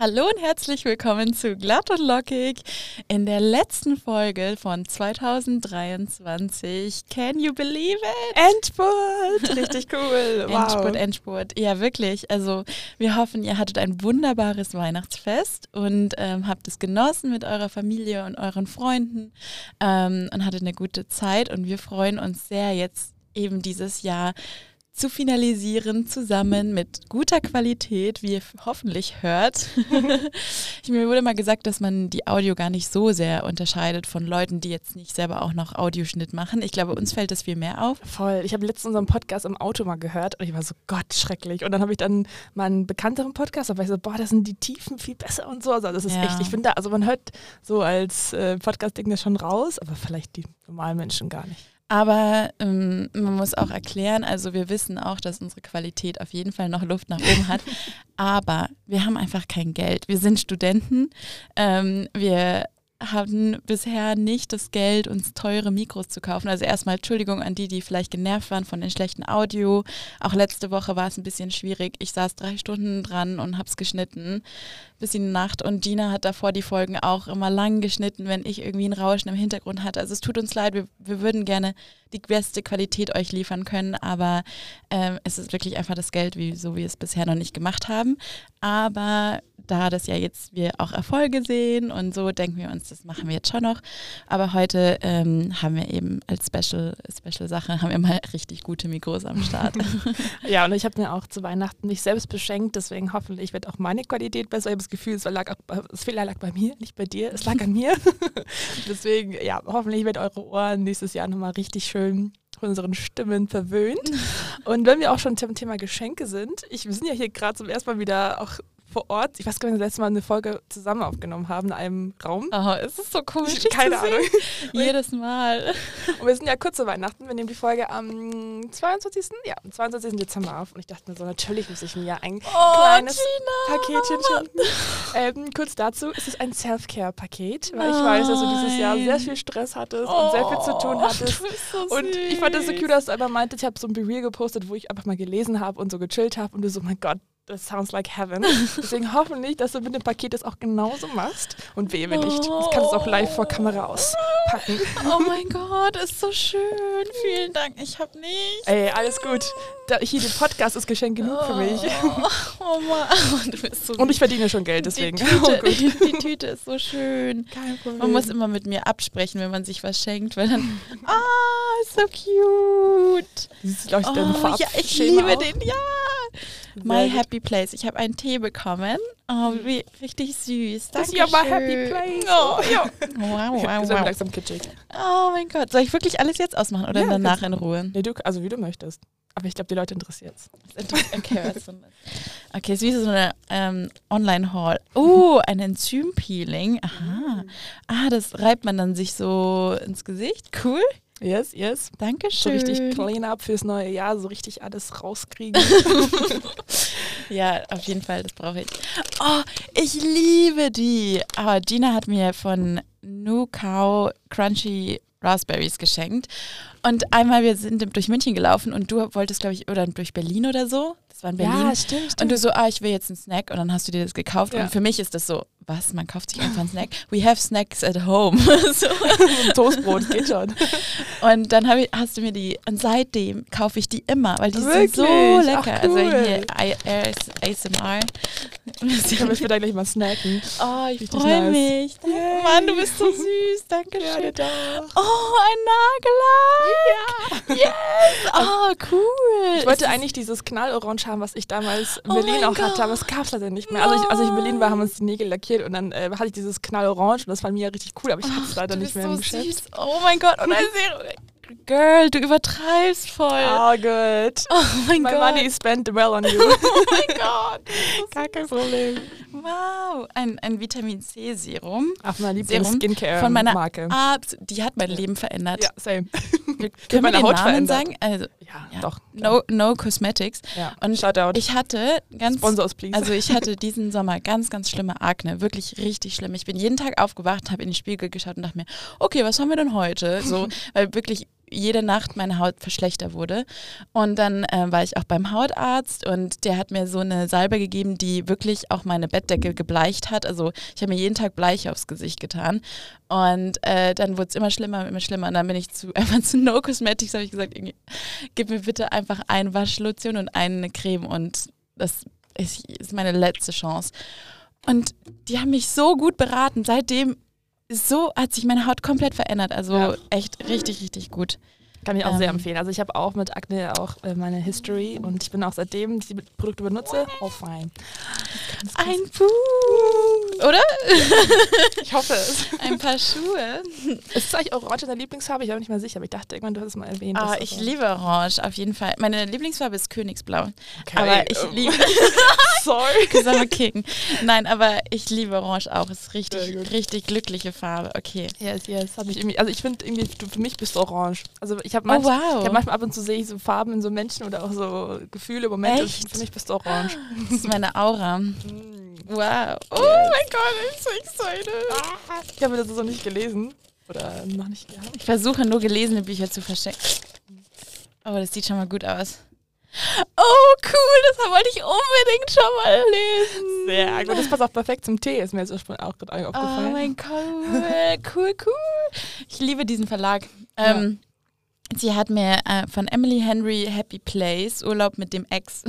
Hallo und herzlich willkommen zu Glatt und Lockig in der letzten Folge von 2023. Can you believe it? Endspurt! Richtig cool. Wow. Endspurt, Endspurt. Ja, wirklich. Also wir hoffen, ihr hattet ein wunderbares Weihnachtsfest und ähm, habt es genossen mit eurer Familie und euren Freunden ähm, und hattet eine gute Zeit. Und wir freuen uns sehr, jetzt eben dieses Jahr zu finalisieren, zusammen mit guter Qualität, wie ihr hoffentlich hört. mir wurde mal gesagt, dass man die Audio gar nicht so sehr unterscheidet von Leuten, die jetzt nicht selber auch noch Audioschnitt machen. Ich glaube, uns fällt das viel mehr auf. Voll. Ich habe letztens unseren Podcast im Auto mal gehört und ich war so, Gott, schrecklich. Und dann habe ich dann mal einen bekannteren Podcast, da war ich so, boah, das sind die Tiefen viel besser und so. Also das ist ja. echt, ich finde da, also man hört so als äh, Podcast-Ding das schon raus, aber vielleicht die normalen Menschen gar nicht. Aber ähm, man muss auch erklären, also wir wissen auch, dass unsere Qualität auf jeden Fall noch Luft nach oben hat. aber wir haben einfach kein Geld. Wir sind Studenten. Ähm, wir hatten bisher nicht das Geld, uns teure Mikros zu kaufen. Also erstmal Entschuldigung an die, die vielleicht genervt waren von den schlechten Audio. Auch letzte Woche war es ein bisschen schwierig. Ich saß drei Stunden dran und hab's geschnitten bis in die Nacht. Und Gina hat davor die Folgen auch immer lang geschnitten, wenn ich irgendwie ein Rauschen im Hintergrund hatte. Also es tut uns leid, wir, wir würden gerne die beste Qualität euch liefern können, aber ähm, es ist wirklich einfach das Geld, wie, so wie wir es bisher noch nicht gemacht haben. Aber da das ja jetzt wir auch Erfolge sehen und so, denken wir uns, das machen wir jetzt schon noch. Aber heute ähm, haben wir eben als Special, Special Sache, haben wir mal richtig gute Mikros am Start. ja, und ich habe mir auch zu Weihnachten nicht selbst beschenkt, deswegen hoffentlich wird auch meine Qualität besser. Ich habe das Gefühl, es lag auch, das Fehler lag bei mir, nicht bei dir, es lag an mir. deswegen, ja, hoffentlich wird eure Ohren nächstes Jahr nochmal richtig schön von unseren Stimmen verwöhnt. Und wenn wir auch schon zum Thema Geschenke sind, ich, wir sind ja hier gerade zum ersten Mal wieder auch vor Ort. Ich weiß gar nicht, wir das letzte Mal eine Folge zusammen aufgenommen haben in einem Raum. Oh, es ist so komisch. Keine Ahnung. Jedes Mal. Und wir sind ja kurz zu Weihnachten. Wir nehmen die Folge am 22. Ja, am 22. Dezember auf. Und ich dachte mir so, natürlich muss ich mir ja ein oh, kleines Gina. Paketchen schenken. Ähm, kurz dazu, es ist ein Self-Care-Paket, weil ich weiß, dass du dieses Jahr sehr viel Stress hattest oh, und sehr viel zu tun oh, hattest. So und ich fand das so cute, dass du einmal meintest, ich habe so ein Be gepostet, wo ich einfach mal gelesen habe und so gechillt habe und du so, mein Gott, das sounds like heaven. Deswegen hoffentlich, dass du mit dem Paket das auch genauso machst. Und wehe nicht. Ich kann es auch live vor Kamera auspacken. Oh mein Gott, ist so schön. Vielen Dank. Ich hab nichts. Ey, alles gut. Da, hier, der Podcast ist Geschenk genug für mich. Oh, oh Mann. Du bist so Und ich verdiene schon Geld, deswegen. Die Tüte, oh, die, die Tüte ist so schön. Kein Problem. Man muss immer mit mir absprechen, wenn man sich was schenkt, weil dann, ah, so cute. Das ist, glaube ich, dein oh, ja, ich liebe auch. den, ja. My Happy Place. Ich habe einen Tee bekommen. Oh, wie, richtig süß. Das ist ja My Happy Place. Oh, ja. Wow, wow, wow. langsam kitschig. Oh mein Gott. Soll ich wirklich alles jetzt ausmachen oder ja, danach in Ruhe? Nee, du, also wie du möchtest. Aber ich glaube, die Leute interessiert es. Okay, okay, ist wie so eine ähm, Online-Hall. Oh, ein Enzympeeling. Aha. Ah, das reibt man dann sich so ins Gesicht. Cool. Yes, yes. Dankeschön. So richtig clean up fürs neue Jahr, so richtig alles rauskriegen. ja, auf jeden Fall, das brauche ich. Oh, ich liebe die. Aber oh, Gina hat mir von Cow Crunchy Raspberries geschenkt. Und einmal, wir sind durch München gelaufen und du wolltest, glaube ich, oder durch Berlin oder so. Das war in Berlin. Ja, stimmt, stimmt. Und du so, ah, ich will jetzt einen Snack. Und dann hast du dir das gekauft. Ja. Und für mich ist das so, was, man kauft sich einfach einen Snack. We have snacks at home. so. Toastbrot geht schon. Und dann ich, hast du mir die, und seitdem kaufe ich die immer, weil die Wirklich? sind so lecker. Ach, also cool. Also hier ASMR. Ich kann mich wieder gleich mal snacken. Oh, ich freue mich. Yay. Mann, du bist so süß. Dankeschön. Ja, oh, ein Nagellack. Ja. Yes. Oh, cool. Ich wollte eigentlich dieses Knallorange haben, was ich damals in oh Berlin auch Gott. hatte, aber es gab es leider nicht mehr. Also, ich, als ich in Berlin war, haben uns die Nägel lackiert ausprobiert und dann äh, hatte ich dieses Knallorange und das war mir richtig cool, aber ich hatte es leider nicht mehr so im Geschäft. Süß. Oh mein Gott, und ein Girl, du übertreibst voll. Oh, good. Oh mein My Gott. money is spent well on you. oh mein Gott. Gar kein Problem. Wow. Ein, ein Vitamin C Serum. Auf meiner Lieblings-Skincare von meiner Marke. Art, die hat mein Leben verändert. Ja, same. Können wir den Haut Namen verändert. sagen? Also, ja, doch. No, no Cosmetics. Ja. Und Shoutout. ich hatte ganz, Sponsors, please. also ich hatte diesen Sommer ganz, ganz schlimme Akne. Wirklich richtig schlimm. Ich bin jeden Tag aufgewacht, habe in den Spiegel geschaut und dachte mir, okay, was haben wir denn heute? So, weil wirklich jede Nacht meine Haut schlechter wurde. Und dann äh, war ich auch beim Hautarzt und der hat mir so eine Salbe gegeben, die wirklich auch meine Bettdecke gebleicht hat. Also ich habe mir jeden Tag Bleich aufs Gesicht getan. Und äh, dann wurde es immer schlimmer, immer schlimmer. Und dann bin ich zu, einfach zu No Cosmetics, habe ich gesagt, gib mir bitte einfach eine Waschlotion und eine Creme und das ist, ist meine letzte Chance. Und die haben mich so gut beraten. Seitdem so hat sich meine Haut komplett verändert. Also ja. echt richtig, richtig gut. Kann ich auch ähm. sehr empfehlen. Also ich habe auch mit Akne auch äh, meine History und ich bin auch seitdem die Produkte benutze, oh fein. Ein Puh, oder? ich hoffe es. Ein paar Schuhe. Ist eigentlich Orange deine Lieblingsfarbe? Ich bin nicht mehr sicher, aber ich dachte irgendwann, du hast es mal erwähnt. Ah, ich liebe Orange, auf jeden Fall. Meine Lieblingsfarbe ist Königsblau. Okay. Aber ich liebe... Sorry. A king. Nein, aber ich liebe Orange auch. Ist richtig, richtig glückliche Farbe. Okay. Yes, yes. Hat mich irgendwie, also ich finde irgendwie, du, für mich bist du Orange. Also ich habe manch, oh, wow. hab manchmal ab und zu sehe ich so Farben in so Menschen oder auch so Gefühle, Momente. Echt? Für mich bist du orange. Das ist meine Aura. Mm. Wow. Oh mein Gott, ich bin so excited. Ich habe das so nicht gelesen. Oder noch nicht gehabt. Ich versuche nur gelesene Bücher zu verstecken. Aber oh, das sieht schon mal gut aus. Oh, cool, das wollte ich unbedingt schon mal lesen. Sehr gut. Das passt auch perfekt zum Tee, ist mir jetzt auch gerade aufgefallen. Oh mein Gott, cool, cool. Ich liebe diesen Verlag. Ja. Ähm, Sie hat mir äh, von Emily Henry Happy Place Urlaub mit dem Ex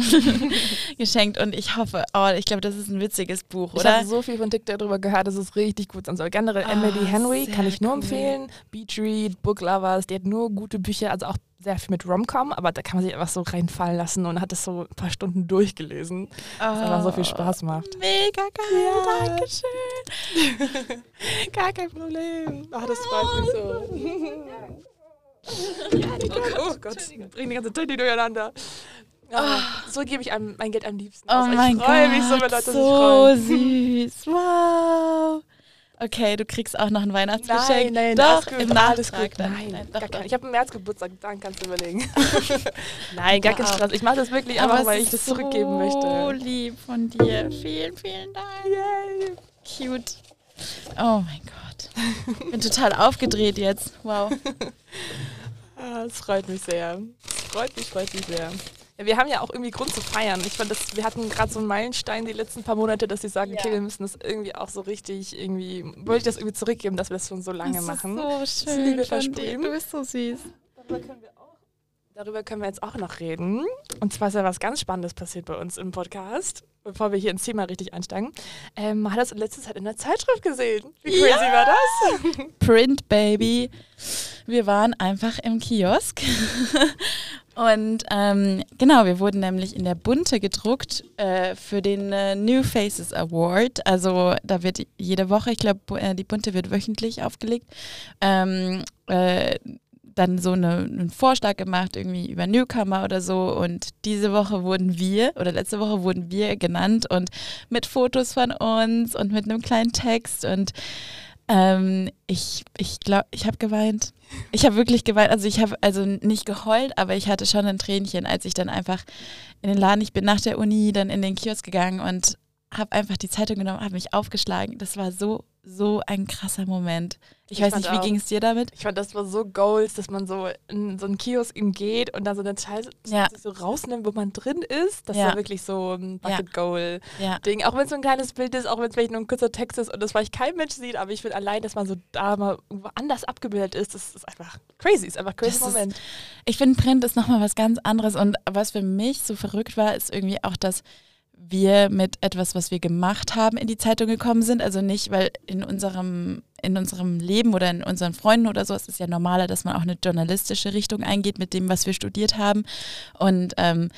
geschenkt und ich hoffe, oh, ich glaube, das ist ein witziges Buch, oder? Ich habe so viel von TikTok darüber gehört, dass es richtig gut sein soll. Generell oh, Emily Henry kann ich nur cool. empfehlen. Beach Read, Book Lovers, die hat nur gute Bücher, also auch sehr viel mit Romcom, aber da kann man sich einfach so reinfallen lassen und hat es so ein paar Stunden durchgelesen. Oh, was einfach so viel Spaß macht. Mega geil, ja. danke schön. Gar kein Problem. Ach, das freut mich so. Ja, oh Gott, oh Gott. bring die ganze Tüte durcheinander. Oh, so gebe ich einem, mein Geld am liebsten aus. Oh mein ich freue mich so, Leute so süß. Wow. Okay, du kriegst auch noch ein Weihnachtsgeschenk. Nein, nein, doch, im Nachtrag. Nein, nein doch, doch. Ich habe im März Geburtstag, dann kannst du überlegen. nein, gar kein Stress. Ich mache das wirklich einfach, weil ich das so zurückgeben möchte. So lieb von dir. Vielen, vielen Dank. Yay. Cute. Oh mein Gott. Ich bin total aufgedreht jetzt. Wow. Ah, es freut mich sehr. Es freut mich, freut mich sehr. Ja, wir haben ja auch irgendwie Grund zu feiern. Ich fand, das, wir hatten gerade so einen Meilenstein die letzten paar Monate, dass sie sagen, ja. okay, wir müssen das irgendwie auch so richtig irgendwie, wollte ich das irgendwie zurückgeben, dass wir das schon so lange das machen. Ist so schön. Das von dir. Du bist so süß. Darüber können wir Darüber können wir jetzt auch noch reden. Und zwar ist ja was ganz Spannendes passiert bei uns im Podcast, bevor wir hier ins Thema richtig einsteigen. Ähm, man hat das in letzter Zeit in der Zeitschrift gesehen. Wie crazy ja. war das? Print Baby. Wir waren einfach im Kiosk. Und ähm, genau, wir wurden nämlich in der Bunte gedruckt äh, für den äh, New Faces Award. Also da wird jede Woche, ich glaube, äh, die Bunte wird wöchentlich aufgelegt. Ähm, äh, dann so eine, einen Vorschlag gemacht, irgendwie über Newcomer oder so. Und diese Woche wurden wir, oder letzte Woche wurden wir genannt und mit Fotos von uns und mit einem kleinen Text. Und ähm, ich ich glaube, ich habe geweint. Ich habe wirklich geweint. Also ich habe also nicht geheult, aber ich hatte schon ein Tränchen, als ich dann einfach in den Laden, ich bin nach der Uni dann in den Kiosk gegangen und habe einfach die Zeitung genommen, habe mich aufgeschlagen. Das war so, so ein krasser Moment. Ich, ich weiß nicht, wie ging es dir damit? Ich fand, das war so Goals, dass man so in so einen Kiosk ihm geht und dann so eine Scheiße ja. so rausnimmt, wo man drin ist. Das ja. war wirklich so ein Bucket-Goal-Ding. Ja. Auch wenn es so ein kleines Bild ist, auch wenn es vielleicht nur ein kurzer Text ist und das vielleicht kein Mensch sieht, aber ich finde allein, dass man so da mal anders abgebildet ist, das ist einfach crazy. Ist einfach crazy das Moment. Ist, ich finde, Print ist nochmal was ganz anderes und was für mich so verrückt war, ist irgendwie auch, dass wir mit etwas, was wir gemacht haben, in die Zeitung gekommen sind. Also nicht, weil in unserem, in unserem Leben oder in unseren Freunden oder so, es ist ja normaler, dass man auch eine journalistische Richtung eingeht mit dem, was wir studiert haben. Und ähm,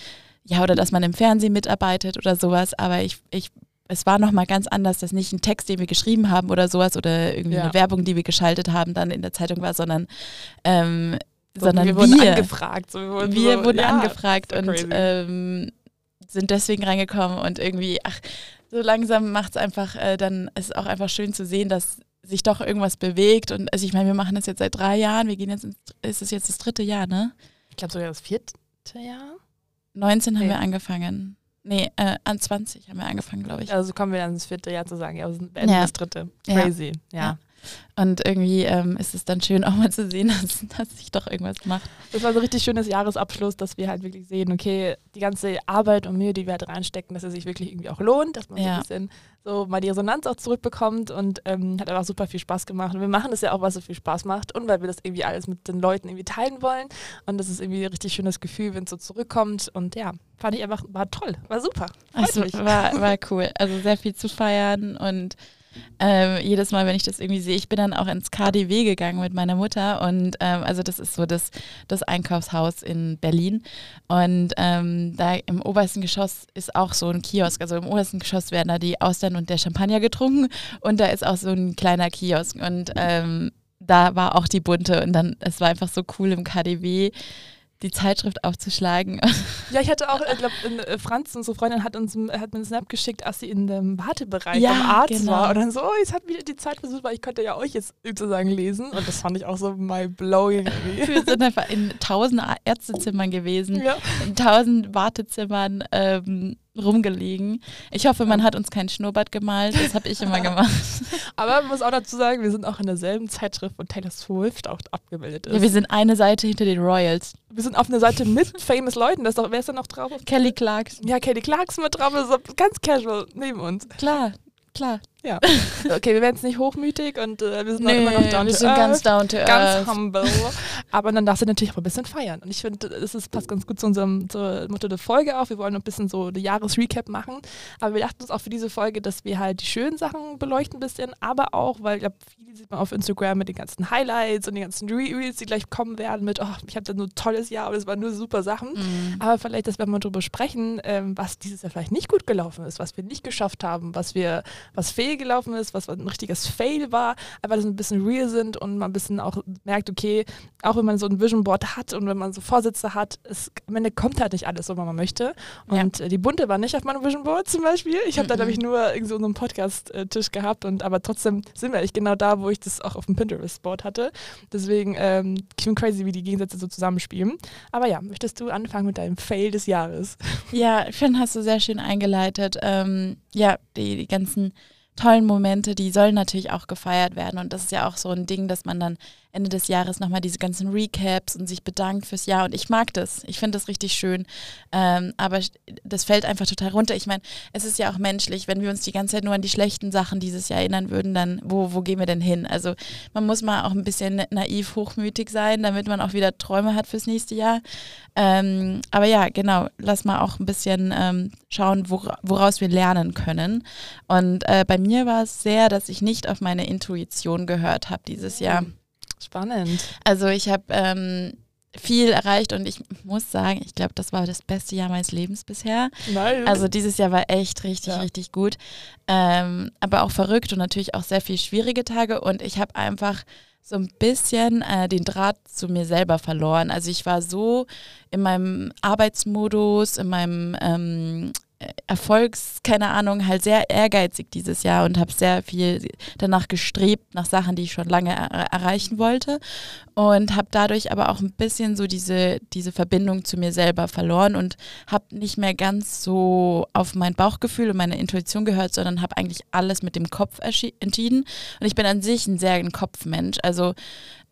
ja, oder dass man im Fernsehen mitarbeitet oder sowas. Aber ich, ich es war nochmal ganz anders, dass nicht ein Text, den wir geschrieben haben oder sowas oder irgendwie ja. eine Werbung, die wir geschaltet haben, dann in der Zeitung war, sondern ähm, sondern wir, wurden angefragt. So, wir wurden, wir so, wurden ja, angefragt und ähm, sind deswegen reingekommen und irgendwie, ach, so langsam macht es einfach, äh, dann ist es auch einfach schön zu sehen, dass sich doch irgendwas bewegt. Und also ich meine, wir machen das jetzt seit drei Jahren, wir gehen jetzt ins, ist es jetzt das dritte Jahr, ne? Ich glaube sogar das vierte Jahr. 19 haben wir angefangen. Nee, äh, an 20 haben wir angefangen, glaube ich. Also kommen wir dann ins vierte Jahr zu sagen, ja, wir sind ja. das dritte. Crazy, ja. ja. Und irgendwie ähm, ist es dann schön auch mal zu sehen, dass, dass sich doch irgendwas macht. Das war so ein richtig schönes Jahresabschluss, dass wir halt wirklich sehen, okay, die ganze Arbeit und Mühe, die wir halt reinstecken, dass es sich wirklich irgendwie auch lohnt, dass man ja. so ein bisschen so mal die Resonanz auch zurückbekommt und ähm, hat einfach super viel Spaß gemacht. Und wir machen das ja auch, was so viel Spaß macht und weil wir das irgendwie alles mit den Leuten irgendwie teilen wollen. Und das ist irgendwie ein richtig schönes Gefühl, wenn es so zurückkommt. Und ja, fand ich einfach, war toll, war super. Also, war, war cool. Also sehr viel zu feiern und ähm, jedes Mal, wenn ich das irgendwie sehe, ich bin dann auch ins KDW gegangen mit meiner Mutter und ähm, also das ist so das, das Einkaufshaus in Berlin. Und ähm, da im obersten Geschoss ist auch so ein Kiosk, also im obersten Geschoss werden da die Austern und der Champagner getrunken und da ist auch so ein kleiner Kiosk. Und ähm, da war auch die bunte und dann, es war einfach so cool im KDW die Zeitschrift aufzuschlagen. Ja, ich hatte auch, ich glaube, äh, Franz, unsere Freundin, hat uns hat mir einen Snap geschickt, als sie in dem Wartebereich ja, beim Arzt genau. war. Und dann so, oh, jetzt hat wieder die Zeit versucht, weil ich könnte ja euch jetzt sozusagen lesen. Und das fand ich auch so my blowing. Wir sind einfach in tausend Ärztezimmern gewesen, ja. in tausend Wartezimmern. Ähm, rumgelegen. Ich hoffe, man hat uns kein Schnurrbart gemalt. Das habe ich immer gemacht. Aber man muss auch dazu sagen, wir sind auch in derselben Zeitschrift, wo Taylor Swift auch abgebildet ist. Ja, wir sind eine Seite hinter den Royals. Wir sind auf einer Seite mit famous Leuten. Das doch, wer ist da noch drauf? Kelly Clarkson. Ja, Kelly Clarkson mit drauf. Ganz casual neben uns. Klar, klar. Ja. Okay, wir werden jetzt nicht hochmütig und äh, wir sind nee, immer noch down wir sind earth, ganz down to ganz earth. humble. Aber dann darfst du natürlich auch ein bisschen feiern. Und ich finde, das passt ganz gut zu unserem zur Motto der Folge auch. Wir wollen ein bisschen so die Jahresrecap machen. Aber wir dachten uns auch für diese Folge, dass wir halt die schönen Sachen beleuchten ein bisschen, aber auch, weil ich glaube, viele sieht man auf Instagram mit den ganzen Highlights und den ganzen Reels, die gleich kommen werden mit, oh, ich hatte nur ein tolles Jahr, aber es waren nur super Sachen. Mhm. Aber vielleicht, dass wir mal darüber sprechen, ähm, was dieses Jahr vielleicht nicht gut gelaufen ist, was wir nicht geschafft haben, was wir, was fehlgelaufen ist, was ein richtiges Fail war, einfach dass wir ein bisschen real sind und man ein bisschen auch merkt, okay, auch wenn man so ein Vision Board hat und wenn man so Vorsätze hat, es, am Ende kommt halt nicht alles so, wie man möchte. Und ja. Äh, die bunte war nicht auf meinem Vision Board zum Beispiel. Ich habe mm -mm. da, glaube ich, nur so einen Podcast-Tisch gehabt und aber trotzdem sind wir eigentlich genau da, wo ich das auch auf dem Pinterest-Board hatte. Deswegen, ähm, ich bin crazy, wie die Gegensätze so zusammenspielen. Aber ja, möchtest du anfangen mit deinem Fail des Jahres? Ja, finde, hast du sehr schön eingeleitet. Ähm, ja, die, die ganzen tollen Momente, die sollen natürlich auch gefeiert werden. Und das ist ja auch so ein Ding, dass man dann Ende des Jahres nochmal diese ganzen Recaps und sich bedankt fürs Jahr. Und ich mag das. Ich finde das richtig schön. Ähm, aber das fällt einfach total runter. Ich meine, es ist ja auch menschlich, wenn wir uns die ganze Zeit nur an die schlechten Sachen dieses Jahr erinnern würden, dann wo, wo gehen wir denn hin? Also man muss mal auch ein bisschen naiv, hochmütig sein, damit man auch wieder Träume hat fürs nächste Jahr. Ähm, aber ja, genau, lass mal auch ein bisschen ähm, schauen, wora, woraus wir lernen können. Und äh, bei mir war es sehr, dass ich nicht auf meine Intuition gehört habe dieses Jahr. Spannend. Also ich habe ähm, viel erreicht und ich muss sagen, ich glaube, das war das beste Jahr meines Lebens bisher. Nice. Also dieses Jahr war echt richtig, ja. richtig gut. Ähm, aber auch verrückt und natürlich auch sehr viel schwierige Tage und ich habe einfach so ein bisschen äh, den Draht zu mir selber verloren. Also ich war so in meinem Arbeitsmodus, in meinem ähm, Erfolgs, keine Ahnung, halt sehr ehrgeizig dieses Jahr und habe sehr viel danach gestrebt, nach Sachen, die ich schon lange er erreichen wollte. Und habe dadurch aber auch ein bisschen so diese, diese Verbindung zu mir selber verloren und habe nicht mehr ganz so auf mein Bauchgefühl und meine Intuition gehört, sondern habe eigentlich alles mit dem Kopf entschieden. Und ich bin an sich ein sehr ein Kopfmensch. Also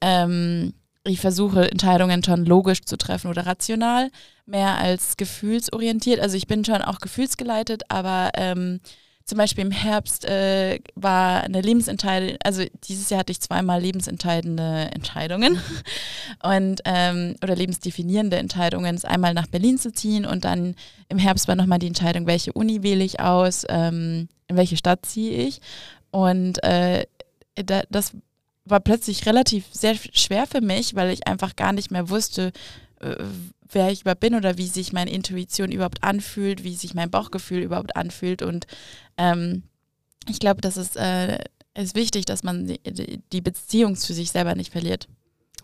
ähm, ich versuche Entscheidungen schon logisch zu treffen oder rational, mehr als gefühlsorientiert. Also ich bin schon auch gefühlsgeleitet, aber ähm, zum Beispiel im Herbst äh, war eine Lebensentscheidung, also dieses Jahr hatte ich zweimal lebensentscheidende Entscheidungen und ähm, oder lebensdefinierende Entscheidungen, einmal nach Berlin zu ziehen und dann im Herbst war nochmal die Entscheidung, welche Uni wähle ich aus, ähm, in welche Stadt ziehe ich und äh, da, das war plötzlich relativ sehr schwer für mich, weil ich einfach gar nicht mehr wusste, äh, wer ich überhaupt bin oder wie sich meine Intuition überhaupt anfühlt, wie sich mein Bauchgefühl überhaupt anfühlt. Und ähm, ich glaube, das ist, äh, ist wichtig, dass man die, Beziehung zu sich selber nicht verliert.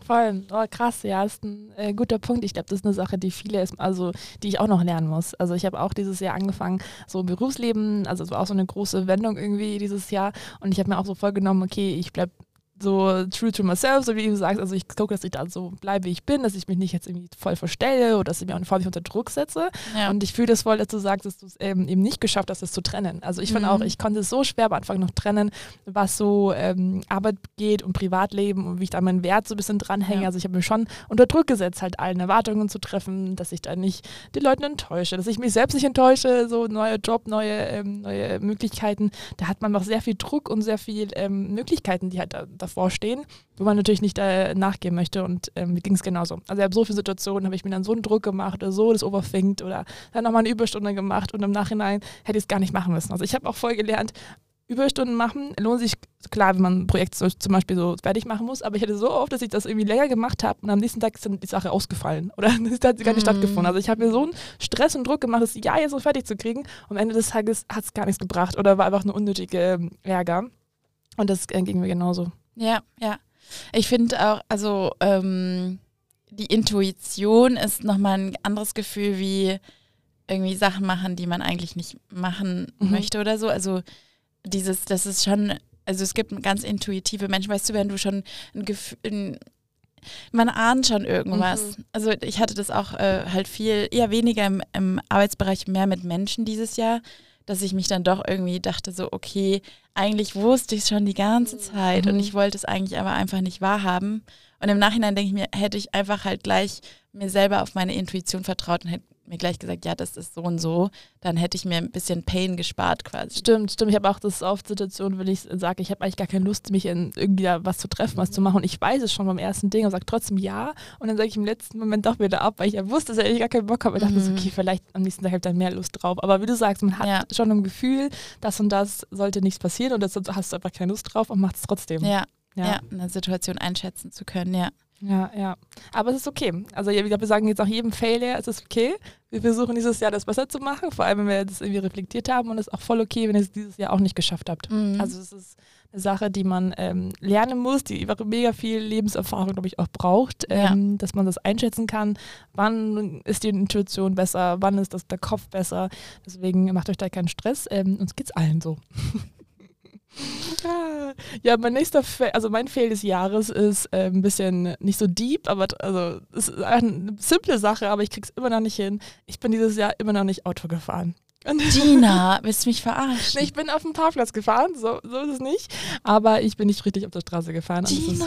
Voll, oh, krass, ja, ist ein äh, guter Punkt. Ich glaube, das ist eine Sache, die viele, also die ich auch noch lernen muss. Also ich habe auch dieses Jahr angefangen, so Berufsleben, also es war auch so eine große Wendung irgendwie dieses Jahr und ich habe mir auch so vorgenommen, okay, ich bleibe so true to myself, so wie du sagst. Also ich gucke, dass ich da so bleibe, wie ich bin, dass ich mich nicht jetzt irgendwie voll verstelle oder dass ich mich auch nicht unter Druck setze. Ja. Und ich fühle das voll, dass du sagst, dass du es ähm, eben nicht geschafft hast, das zu trennen. Also ich mhm. fand auch, ich konnte es so schwer am Anfang noch trennen, was so ähm, Arbeit geht und Privatleben und wie ich da meinen Wert so ein bisschen dranhänge. Ja. Also ich habe mir schon unter Druck gesetzt, halt allen Erwartungen zu treffen, dass ich da nicht die Leute enttäusche, dass ich mich selbst nicht enttäusche, so neuer Job, neue, ähm, neue Möglichkeiten. Da hat man noch sehr viel Druck und sehr viel ähm, Möglichkeiten, die halt da, davor stehen, wo man natürlich nicht äh, nachgehen möchte. Und ähm, mir ging es genauso. Also ich habe so viele Situationen, habe ich mir dann so einen Druck gemacht oder so das overthinkt oder dann nochmal eine Überstunde gemacht und im Nachhinein hätte ich es gar nicht machen müssen. Also ich habe auch voll gelernt, Überstunden machen lohnt sich, klar, wenn man ein Projekt so, zum Beispiel so fertig machen muss, aber ich hatte so oft, dass ich das irgendwie länger gemacht habe und am nächsten Tag ist dann die Sache ausgefallen oder es hat gar nicht mm. stattgefunden. Also ich habe mir so einen Stress und Druck gemacht, das ja jetzt so fertig zu kriegen und am Ende des Tages hat es gar nichts gebracht oder war einfach eine unnötige ähm, Ärger. Und das äh, ging mir genauso. Ja, ja. Ich finde auch, also ähm, die Intuition ist nochmal ein anderes Gefühl wie irgendwie Sachen machen, die man eigentlich nicht machen mhm. möchte oder so. Also dieses, das ist schon, also es gibt ganz intuitive Menschen, weißt du, wenn du schon ein Gefühl, man ahnt schon irgendwas. Mhm. Also ich hatte das auch äh, halt viel, eher weniger im, im, Arbeitsbereich, mehr mit Menschen dieses Jahr, dass ich mich dann doch irgendwie dachte, so, okay, eigentlich wusste ich es schon die ganze Zeit mhm. und ich wollte es eigentlich aber einfach nicht wahrhaben. Und im Nachhinein denke ich mir, hätte ich einfach halt gleich mir selber auf meine Intuition vertraut und hätte mir gleich gesagt, ja, das ist so und so, dann hätte ich mir ein bisschen Pain gespart quasi. Stimmt, stimmt. Ich habe auch das oft Situationen, wenn ich sage, ich habe eigentlich gar keine Lust, mich in irgendwie da was zu treffen, was zu machen. Und ich weiß es schon beim ersten Ding und sage trotzdem ja. Und dann sage ich im letzten Moment doch wieder ab, weil ich ja wusste, dass ich gar keinen Bock habe. Ich dachte mhm. so, okay, vielleicht am nächsten Tag habe ich dann mehr Lust drauf. Aber wie du sagst, man hat ja. schon ein Gefühl, das und das sollte nichts passieren und das hast du einfach keine Lust drauf und macht es trotzdem. Ja. ja, ja, eine Situation einschätzen zu können, ja. Ja, ja. Aber es ist okay. Also ich glaube, wir sagen jetzt auch jedem Failure, es ist okay. Wir versuchen dieses Jahr das besser zu machen, vor allem wenn wir das irgendwie reflektiert haben und es ist auch voll okay, wenn ihr es dieses Jahr auch nicht geschafft habt. Mhm. Also es ist eine Sache, die man ähm, lernen muss, die mega viel Lebenserfahrung, glaube ich, auch braucht, ähm, ja. dass man das einschätzen kann. Wann ist die Intuition besser? Wann ist das der Kopf besser? Deswegen macht euch da keinen Stress. Ähm, uns es allen so. Ja, mein nächster, Fail, also mein Fail des Jahres ist äh, ein bisschen nicht so deep, aber also es ist eine simple Sache, aber ich krieg's immer noch nicht hin. Ich bin dieses Jahr immer noch nicht Auto gefahren. Dina, willst du mich verarschen? ich bin auf dem Parkplatz gefahren, so, so ist es nicht. Aber ich bin nicht richtig auf der Straße gefahren. Dina.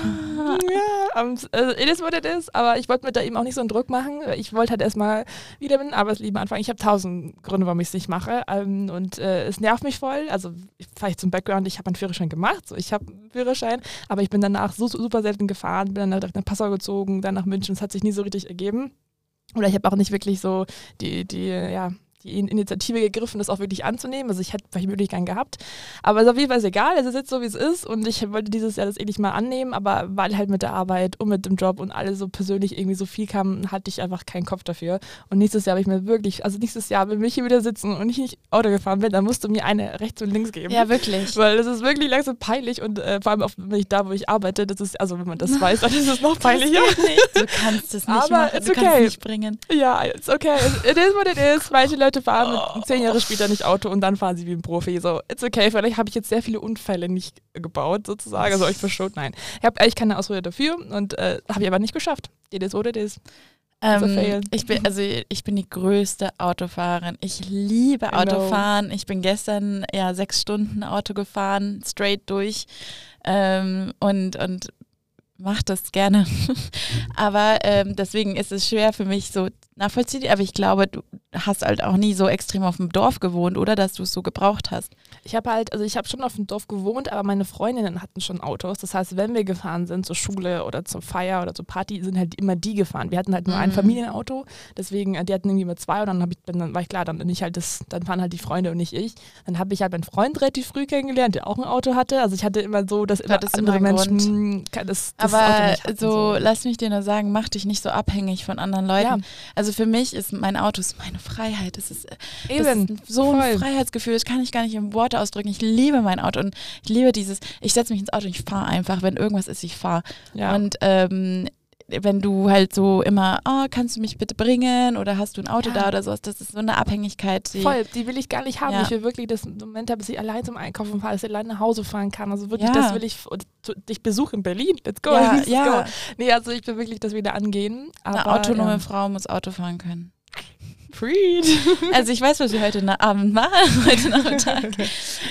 Ja, um, also it is what it is. Aber ich wollte mir da eben auch nicht so einen Druck machen. Ich wollte halt erstmal wieder mit dem Arbeitsleben anfangen. Ich habe tausend Gründe, warum ich es nicht mache. Um, und äh, es nervt mich voll. Also fahre ich zum Background, ich habe einen Führerschein gemacht. So, ich habe einen Führerschein, aber ich bin danach so, super selten gefahren, bin dann nach Passau gezogen, dann nach München. Es hat sich nie so richtig ergeben. Oder ich habe auch nicht wirklich so die, die, ja, die Initiative gegriffen, das auch wirklich anzunehmen. Also ich hätte vielleicht wirklich gern gehabt. Aber es ist auf jeden Fall egal, es ist jetzt so, wie es ist. Und ich wollte dieses Jahr das endlich mal annehmen, aber weil halt mit der Arbeit und mit dem Job und alles so persönlich irgendwie so viel kam, hatte ich einfach keinen Kopf dafür. Und nächstes Jahr habe ich mir wirklich, also nächstes Jahr, wenn ich hier wieder sitzen und ich nicht Auto gefahren bin, dann musst du mir eine rechts und links geben. Ja, wirklich. Weil das ist wirklich langsam peinlich und äh, vor allem, auch, wenn ich da, wo ich arbeite, das ist, also wenn man das weiß, dann ist es noch peinlicher. Du kannst es nicht aber machen, du okay. kannst es nicht bringen. Ja, it's okay. It is what it is. Manche Leute fahren mit oh. zehn Jahre später nicht Auto und dann fahren sie wie ein Profi. So, it's okay. Vielleicht habe ich jetzt sehr viele Unfälle nicht gebaut, sozusagen. Also euch verschont. Nein. Ich habe eigentlich keine Ausrede dafür und äh, habe ich aber nicht geschafft. What it is. Ähm, ich bin also ich bin die größte Autofahrerin. Ich liebe Autofahren. Ich bin gestern ja sechs Stunden Auto gefahren, straight durch ähm, und und mache das gerne. aber ähm, deswegen ist es schwer für mich so nachvollziehen. Aber ich glaube, du hast halt auch nie so extrem auf dem Dorf gewohnt, oder? Dass du es so gebraucht hast. Ich habe halt, also ich habe schon auf dem Dorf gewohnt, aber meine Freundinnen hatten schon Autos. Das heißt, wenn wir gefahren sind zur Schule oder zur Feier oder zur Party, sind halt immer die gefahren. Wir hatten halt nur mhm. ein Familienauto, deswegen, äh, die hatten irgendwie immer zwei und dann, ich, dann war ich klar, dann, ich halt das, dann fahren halt die Freunde und nicht ich. Dann habe ich halt meinen Freund relativ früh kennengelernt, der auch ein Auto hatte. Also ich hatte immer so, dass immer andere immer Menschen das, das Aber so, so, lass mich dir nur sagen, mach dich nicht so abhängig von anderen Leuten. Ja. Also für mich ist mein Auto ist meine Freiheit. Das ist, Eben, das ist so ein Freiheitsgefühl, das kann ich gar nicht in Worte ausdrücken. Ich liebe mein Auto und ich liebe dieses, ich setze mich ins Auto und ich fahre einfach, wenn irgendwas ist, ich fahre. Ja. Und ähm, wenn du halt so immer, oh, kannst du mich bitte bringen oder hast du ein Auto ja. da oder sowas, das ist so eine Abhängigkeit. Die Voll, die will ich gar nicht haben. Ja. Ich will wirklich das Moment haben, dass ich allein zum Einkaufen fahre, dass ich allein nach Hause fahren kann. Also wirklich, ja. das will ich, dich besuchen in Berlin. Let's go. Ja, Let's ja. Go. Nee, also ich will wirklich das wieder angehen. Aber, eine autonome Frau muss Auto fahren können. Also ich weiß, was wir heute Abend machen, heute Nachmittag.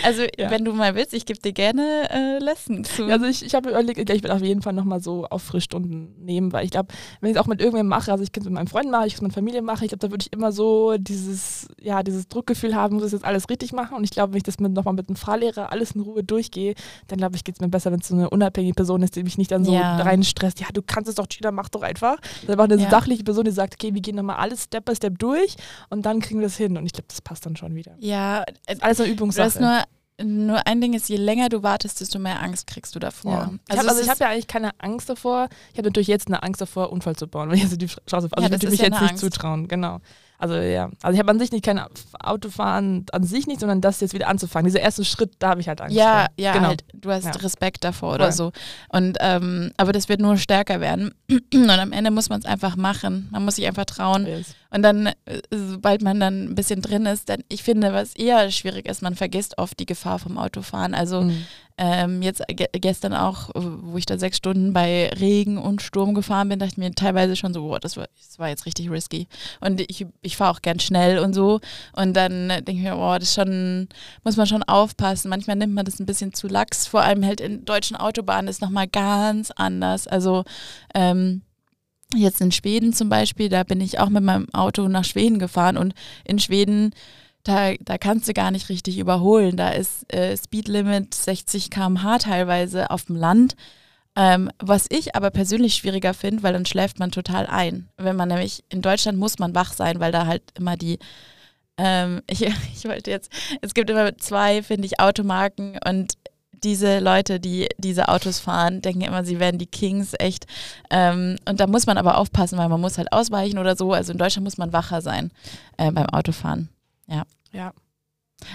Also ja. wenn du mal willst, ich gebe dir gerne äh, Lessons zu. Also ich, ich habe überlegt, ich will auf jeden Fall nochmal so auf Frischstunden nehmen, weil ich glaube, wenn ich es auch mit irgendwem mache, also ich kann es mit meinem Freund machen, ich kann es mit meiner Familie machen, ich glaube, da würde ich immer so dieses, ja, dieses Druckgefühl haben, muss ich jetzt alles richtig machen. Und ich glaube, wenn ich das mit, nochmal mit einem Fahrlehrer alles in Ruhe durchgehe, dann glaube ich, geht es mir besser, wenn es so eine unabhängige Person ist, die mich nicht dann so ja. rein stresst. Ja, du kannst es doch, Gina, mach doch einfach. Das war eine ja. sachliche Person, die sagt, okay, wir gehen nochmal alles Step by Step durch und dann kriegen wir es hin. Und ich glaube, das passt dann schon wieder. Ja, alles eine Übungssache. Du nur nur ein Ding ist, je länger du wartest, desto mehr Angst kriegst du davor. Ja. Also, ich habe also hab ja eigentlich keine Angst davor. Ich habe natürlich jetzt eine Angst davor, Unfall zu bauen, wenn ich also die Straße. Also ja, ich würde mich ja jetzt nicht Angst. zutrauen, genau. Also ja, also ich habe an sich nicht kein Autofahren an sich nicht, sondern das jetzt wieder anzufangen. Dieser erste Schritt, da habe ich halt Angst ja, vor. Ja, genau. Halt, du hast ja. Respekt davor oder ja. so. Und ähm, aber das wird nur stärker werden. Und am Ende muss man es einfach machen. Man muss sich einfach trauen. Yes. Und dann, äh, sobald man dann ein bisschen drin ist, dann, ich finde, was eher schwierig ist, man vergisst oft die Gefahr vom Autofahren. Also mhm. ähm, jetzt ge gestern auch, wo ich da sechs Stunden bei Regen und Sturm gefahren bin, dachte ich mir teilweise schon so, boah, das war, das war jetzt richtig risky. Und ich, ich fahre auch gern schnell und so. Und dann denke ich mir, boah, das schon, muss man schon aufpassen. Manchmal nimmt man das ein bisschen zu lax, vor allem halt in deutschen Autobahnen ist nochmal ganz anders. Also ähm, Jetzt in Schweden zum Beispiel, da bin ich auch mit meinem Auto nach Schweden gefahren und in Schweden, da, da kannst du gar nicht richtig überholen. Da ist äh, Speedlimit 60 km/h teilweise auf dem Land. Ähm, was ich aber persönlich schwieriger finde, weil dann schläft man total ein. Wenn man nämlich in Deutschland muss man wach sein, weil da halt immer die ähm, ich, ich wollte jetzt, es gibt immer zwei, finde ich, Automarken und diese Leute, die diese Autos fahren, denken immer, sie werden die Kings, echt. Ähm, und da muss man aber aufpassen, weil man muss halt ausweichen oder so. Also in Deutschland muss man wacher sein äh, beim Autofahren. Ja. Ja.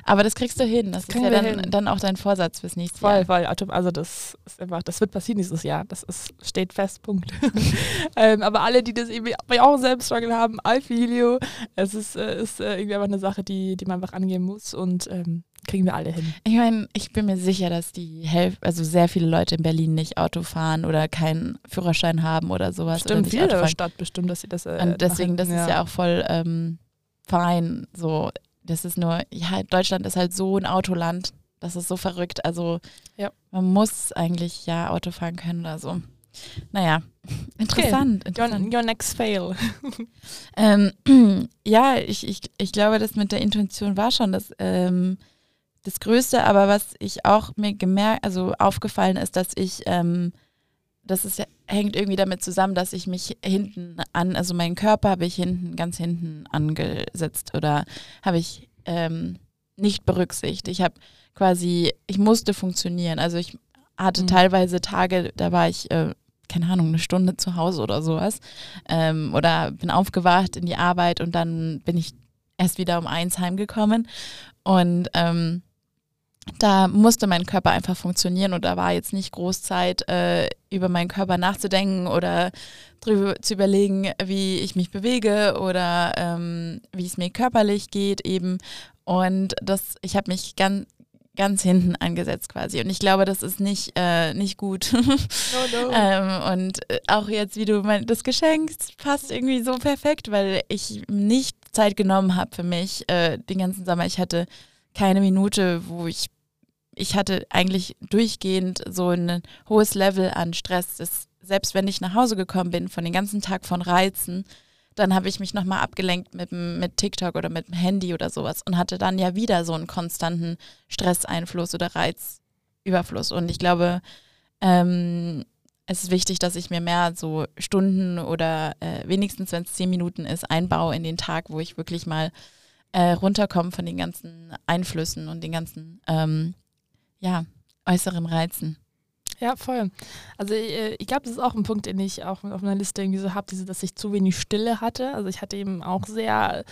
Aber das kriegst du hin. Das, das ist ja dann, dann, auch dein Vorsatz fürs nächste voll, Jahr. Voll, voll. Also das ist einfach, das wird passieren dieses Jahr. Das ist, steht fest, Punkt. ähm, aber alle, die das irgendwie auch selbst Struggle haben, I feel you. Es ist, äh, ist äh, irgendwie einfach eine Sache, die, die man einfach angehen muss und ähm, kriegen wir alle hin. Ich meine, ich bin mir sicher, dass die Hälfte, also sehr viele Leute in Berlin nicht Auto fahren oder keinen Führerschein haben oder sowas. Stimmt, viele der Stadt bestimmt, dass sie das. Äh, Und deswegen, das ja. ist ja auch voll ähm, fein. So, das ist nur, ja, Deutschland ist halt so ein Autoland. Das ist so verrückt. Also ja. man muss eigentlich ja Auto fahren können oder so. Naja, interessant. Okay. interessant. Your, your, next fail. ähm, ja, ich, ich, ich glaube, das mit der Intuition war schon, dass ähm, das Größte, aber was ich auch mir gemerkt, also aufgefallen ist, dass ich, ähm, das ist, hängt irgendwie damit zusammen, dass ich mich hinten an, also meinen Körper habe ich hinten, ganz hinten angesetzt oder habe ich ähm, nicht berücksichtigt. Ich habe quasi, ich musste funktionieren. Also ich hatte mhm. teilweise Tage, da war ich, äh, keine Ahnung, eine Stunde zu Hause oder sowas. Ähm, oder bin aufgewacht in die Arbeit und dann bin ich erst wieder um eins heimgekommen. Und ähm, da musste mein Körper einfach funktionieren und da war jetzt nicht groß Zeit, äh, über meinen Körper nachzudenken oder drüber zu überlegen, wie ich mich bewege oder ähm, wie es mir körperlich geht eben. Und das, ich habe mich ganz, ganz hinten angesetzt quasi. Und ich glaube, das ist nicht, äh, nicht gut. No, no. ähm, und auch jetzt, wie du mein, das Geschenk passt irgendwie so perfekt, weil ich nicht Zeit genommen habe für mich äh, den ganzen Sommer. Ich hatte keine Minute, wo ich, ich hatte eigentlich durchgehend so ein hohes Level an Stress. Das, selbst wenn ich nach Hause gekommen bin von den ganzen Tag von Reizen, dann habe ich mich nochmal abgelenkt mit, mit TikTok oder mit dem Handy oder sowas und hatte dann ja wieder so einen konstanten Stresseinfluss oder Reizüberfluss. Und ich glaube, ähm, es ist wichtig, dass ich mir mehr so Stunden oder äh, wenigstens, wenn es zehn Minuten ist, einbaue in den Tag, wo ich wirklich mal äh, runterkommen von den ganzen Einflüssen und den ganzen ähm, ja, äußeren Reizen. Ja, voll. Also ich, ich glaube, das ist auch ein Punkt, den ich auch auf meiner Liste irgendwie so habe, dass ich zu wenig Stille hatte. Also ich hatte eben auch sehr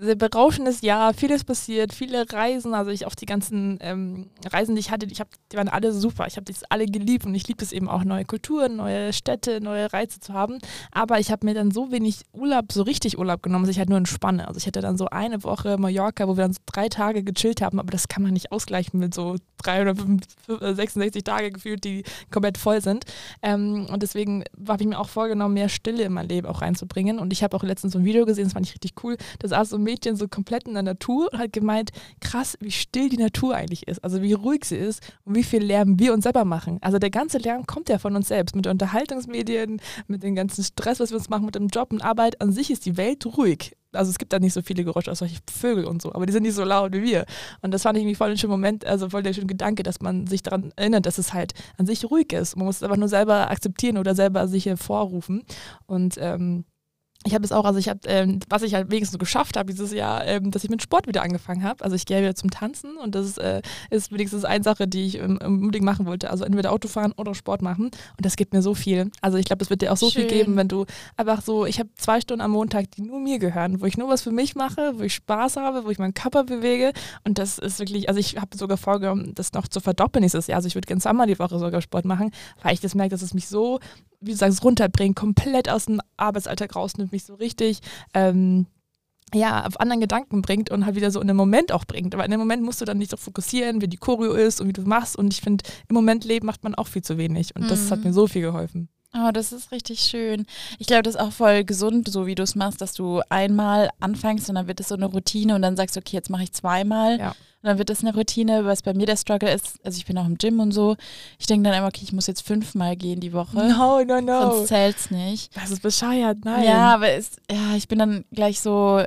sehr berauschendes Jahr, vieles passiert, viele Reisen, also ich auch die ganzen ähm, Reisen, die ich hatte, ich hab, die waren alle super, ich habe die alle geliebt und ich liebe es eben auch, neue Kulturen, neue Städte, neue Reize zu haben, aber ich habe mir dann so wenig Urlaub, so richtig Urlaub genommen, dass ich halt nur entspanne, also ich hatte dann so eine Woche Mallorca, wo wir dann so drei Tage gechillt haben, aber das kann man nicht ausgleichen mit so 366 Tage gefühlt, die komplett voll sind. Ähm, und deswegen habe ich mir auch vorgenommen, mehr Stille in mein Leben auch reinzubringen. Und ich habe auch letztens so ein Video gesehen, das fand ich richtig cool, da saß so ein Mädchen so komplett in der Natur und hat gemeint, krass, wie still die Natur eigentlich ist, also wie ruhig sie ist und wie viel Lärm wir uns selber machen. Also der ganze Lärm kommt ja von uns selbst, mit Unterhaltungsmedien, mit dem ganzen Stress, was wir uns machen, mit dem Job und Arbeit. An sich ist die Welt ruhig. Also es gibt da nicht so viele Geräusche, außer solche Vögel und so, aber die sind nicht so laut wie wir. Und das fand ich irgendwie voll ein schöner Moment, also voll der schöne Gedanke, dass man sich daran erinnert, dass es halt an sich ruhig ist. Man muss es einfach nur selber akzeptieren oder selber sich hervorrufen. Und ähm, ich habe es auch, also ich habe, ähm, was ich halt wenigstens geschafft habe dieses Jahr, ähm, dass ich mit Sport wieder angefangen habe. Also ich gehe wieder zum Tanzen und das äh, ist wenigstens eine Sache, die ich ähm, unbedingt machen wollte. Also entweder Auto fahren oder Sport machen und das gibt mir so viel. Also ich glaube, das wird dir auch so Schön. viel geben, wenn du einfach so, ich habe zwei Stunden am Montag, die nur mir gehören, wo ich nur was für mich mache, wo ich Spaß habe, wo ich meinen Körper bewege und das ist wirklich, also ich habe sogar vorgenommen, das noch zu verdoppeln nächstes Jahr. Also ich würde gerne zweimal die Woche sogar Sport machen, weil ich das merke, dass es mich so wie du sagst, runterbringen, komplett aus dem Arbeitsalltag rausnimmt, mich so richtig ähm, ja, auf anderen Gedanken bringt und halt wieder so in den Moment auch bringt. Aber in dem Moment musst du dann nicht so fokussieren, wie die Choreo ist und wie du machst. Und ich finde, im Moment leben macht man auch viel zu wenig. Und mhm. das hat mhm. mir so viel geholfen. Oh, das ist richtig schön. Ich glaube, das ist auch voll gesund, so wie du es machst, dass du einmal anfängst und dann wird es so eine Routine und dann sagst du, okay, jetzt mache ich zweimal. Ja. Und dann wird das eine Routine, was bei mir der Struggle ist. Also ich bin auch im Gym und so. Ich denke dann immer, okay, ich muss jetzt fünfmal gehen die Woche. No, no, no. Sonst zählt es nicht. Das ist bescheuert, nein. Ja, aber es, ja, ich bin dann gleich so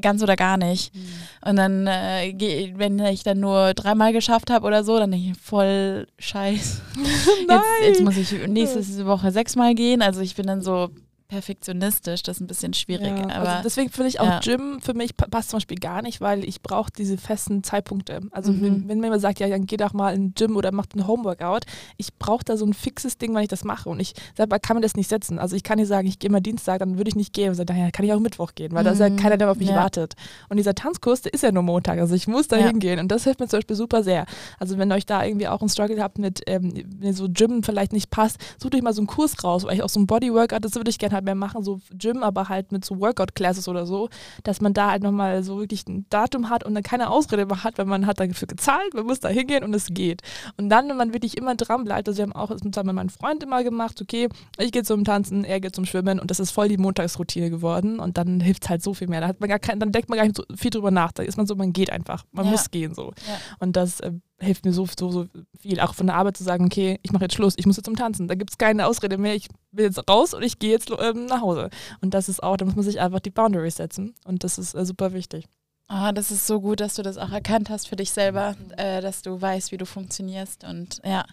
ganz oder gar nicht. Mhm. Und dann, äh, wenn ich dann nur dreimal geschafft habe oder so, dann denke ich voll scheiß. Jetzt, jetzt muss ich nächste Woche sechsmal gehen. Also ich bin dann so, perfektionistisch, das ist ein bisschen schwierig. Ja, aber also deswegen finde ich auch ja. Gym für mich passt zum Beispiel gar nicht, weil ich brauche diese festen Zeitpunkte. Also mhm. wenn, wenn, mir jemand sagt, ja, dann geh doch mal in den Gym oder mach ein Homeworkout, ich brauche da so ein fixes Ding, wenn ich das mache. Und ich selber kann mir das nicht setzen. Also ich kann nicht sagen, ich gehe mal Dienstag, dann würde ich nicht gehen. Und sage, daher kann ich auch Mittwoch gehen, weil mhm. da ist ja mhm. keiner, der auf mich ja. wartet. Und dieser Tanzkurs, der ist ja nur Montag. Also ich muss da hingehen. Und das hilft mir zum Beispiel super sehr. Also wenn euch da irgendwie auch ein Struggle habt mit, ähm, wenn so Gym vielleicht nicht passt, sucht euch mal so einen Kurs raus, weil ich auch so ein Bodyworkout, das würde ich gerne halt mehr machen, so Gym, aber halt mit so Workout-Classes oder so, dass man da halt nochmal so wirklich ein Datum hat und dann keine Ausrede mehr hat, weil man hat dafür gezahlt, man muss da hingehen und es geht. Und dann, wenn man wirklich immer dran bleibt, also wir haben auch das mit meinem Freund immer gemacht, okay, ich gehe zum Tanzen, er geht zum Schwimmen und das ist voll die Montagsroutine geworden und dann hilft es halt so viel mehr. Da hat man gar kein, dann denkt man gar nicht so viel drüber nach, da ist man so, man geht einfach, man ja. muss gehen so. Ja. Und das äh, hilft mir so, so, so viel, auch von der Arbeit zu sagen, okay, ich mache jetzt Schluss, ich muss jetzt zum Tanzen. Da gibt es keine Ausrede mehr, ich will jetzt raus und ich gehe jetzt ähm, nach Hause. Und das ist auch, da muss man sich einfach die Boundaries setzen. Und das ist äh, super wichtig. Ah, das ist so gut, dass du das auch erkannt hast für dich selber, äh, dass du weißt, wie du funktionierst. Und ja,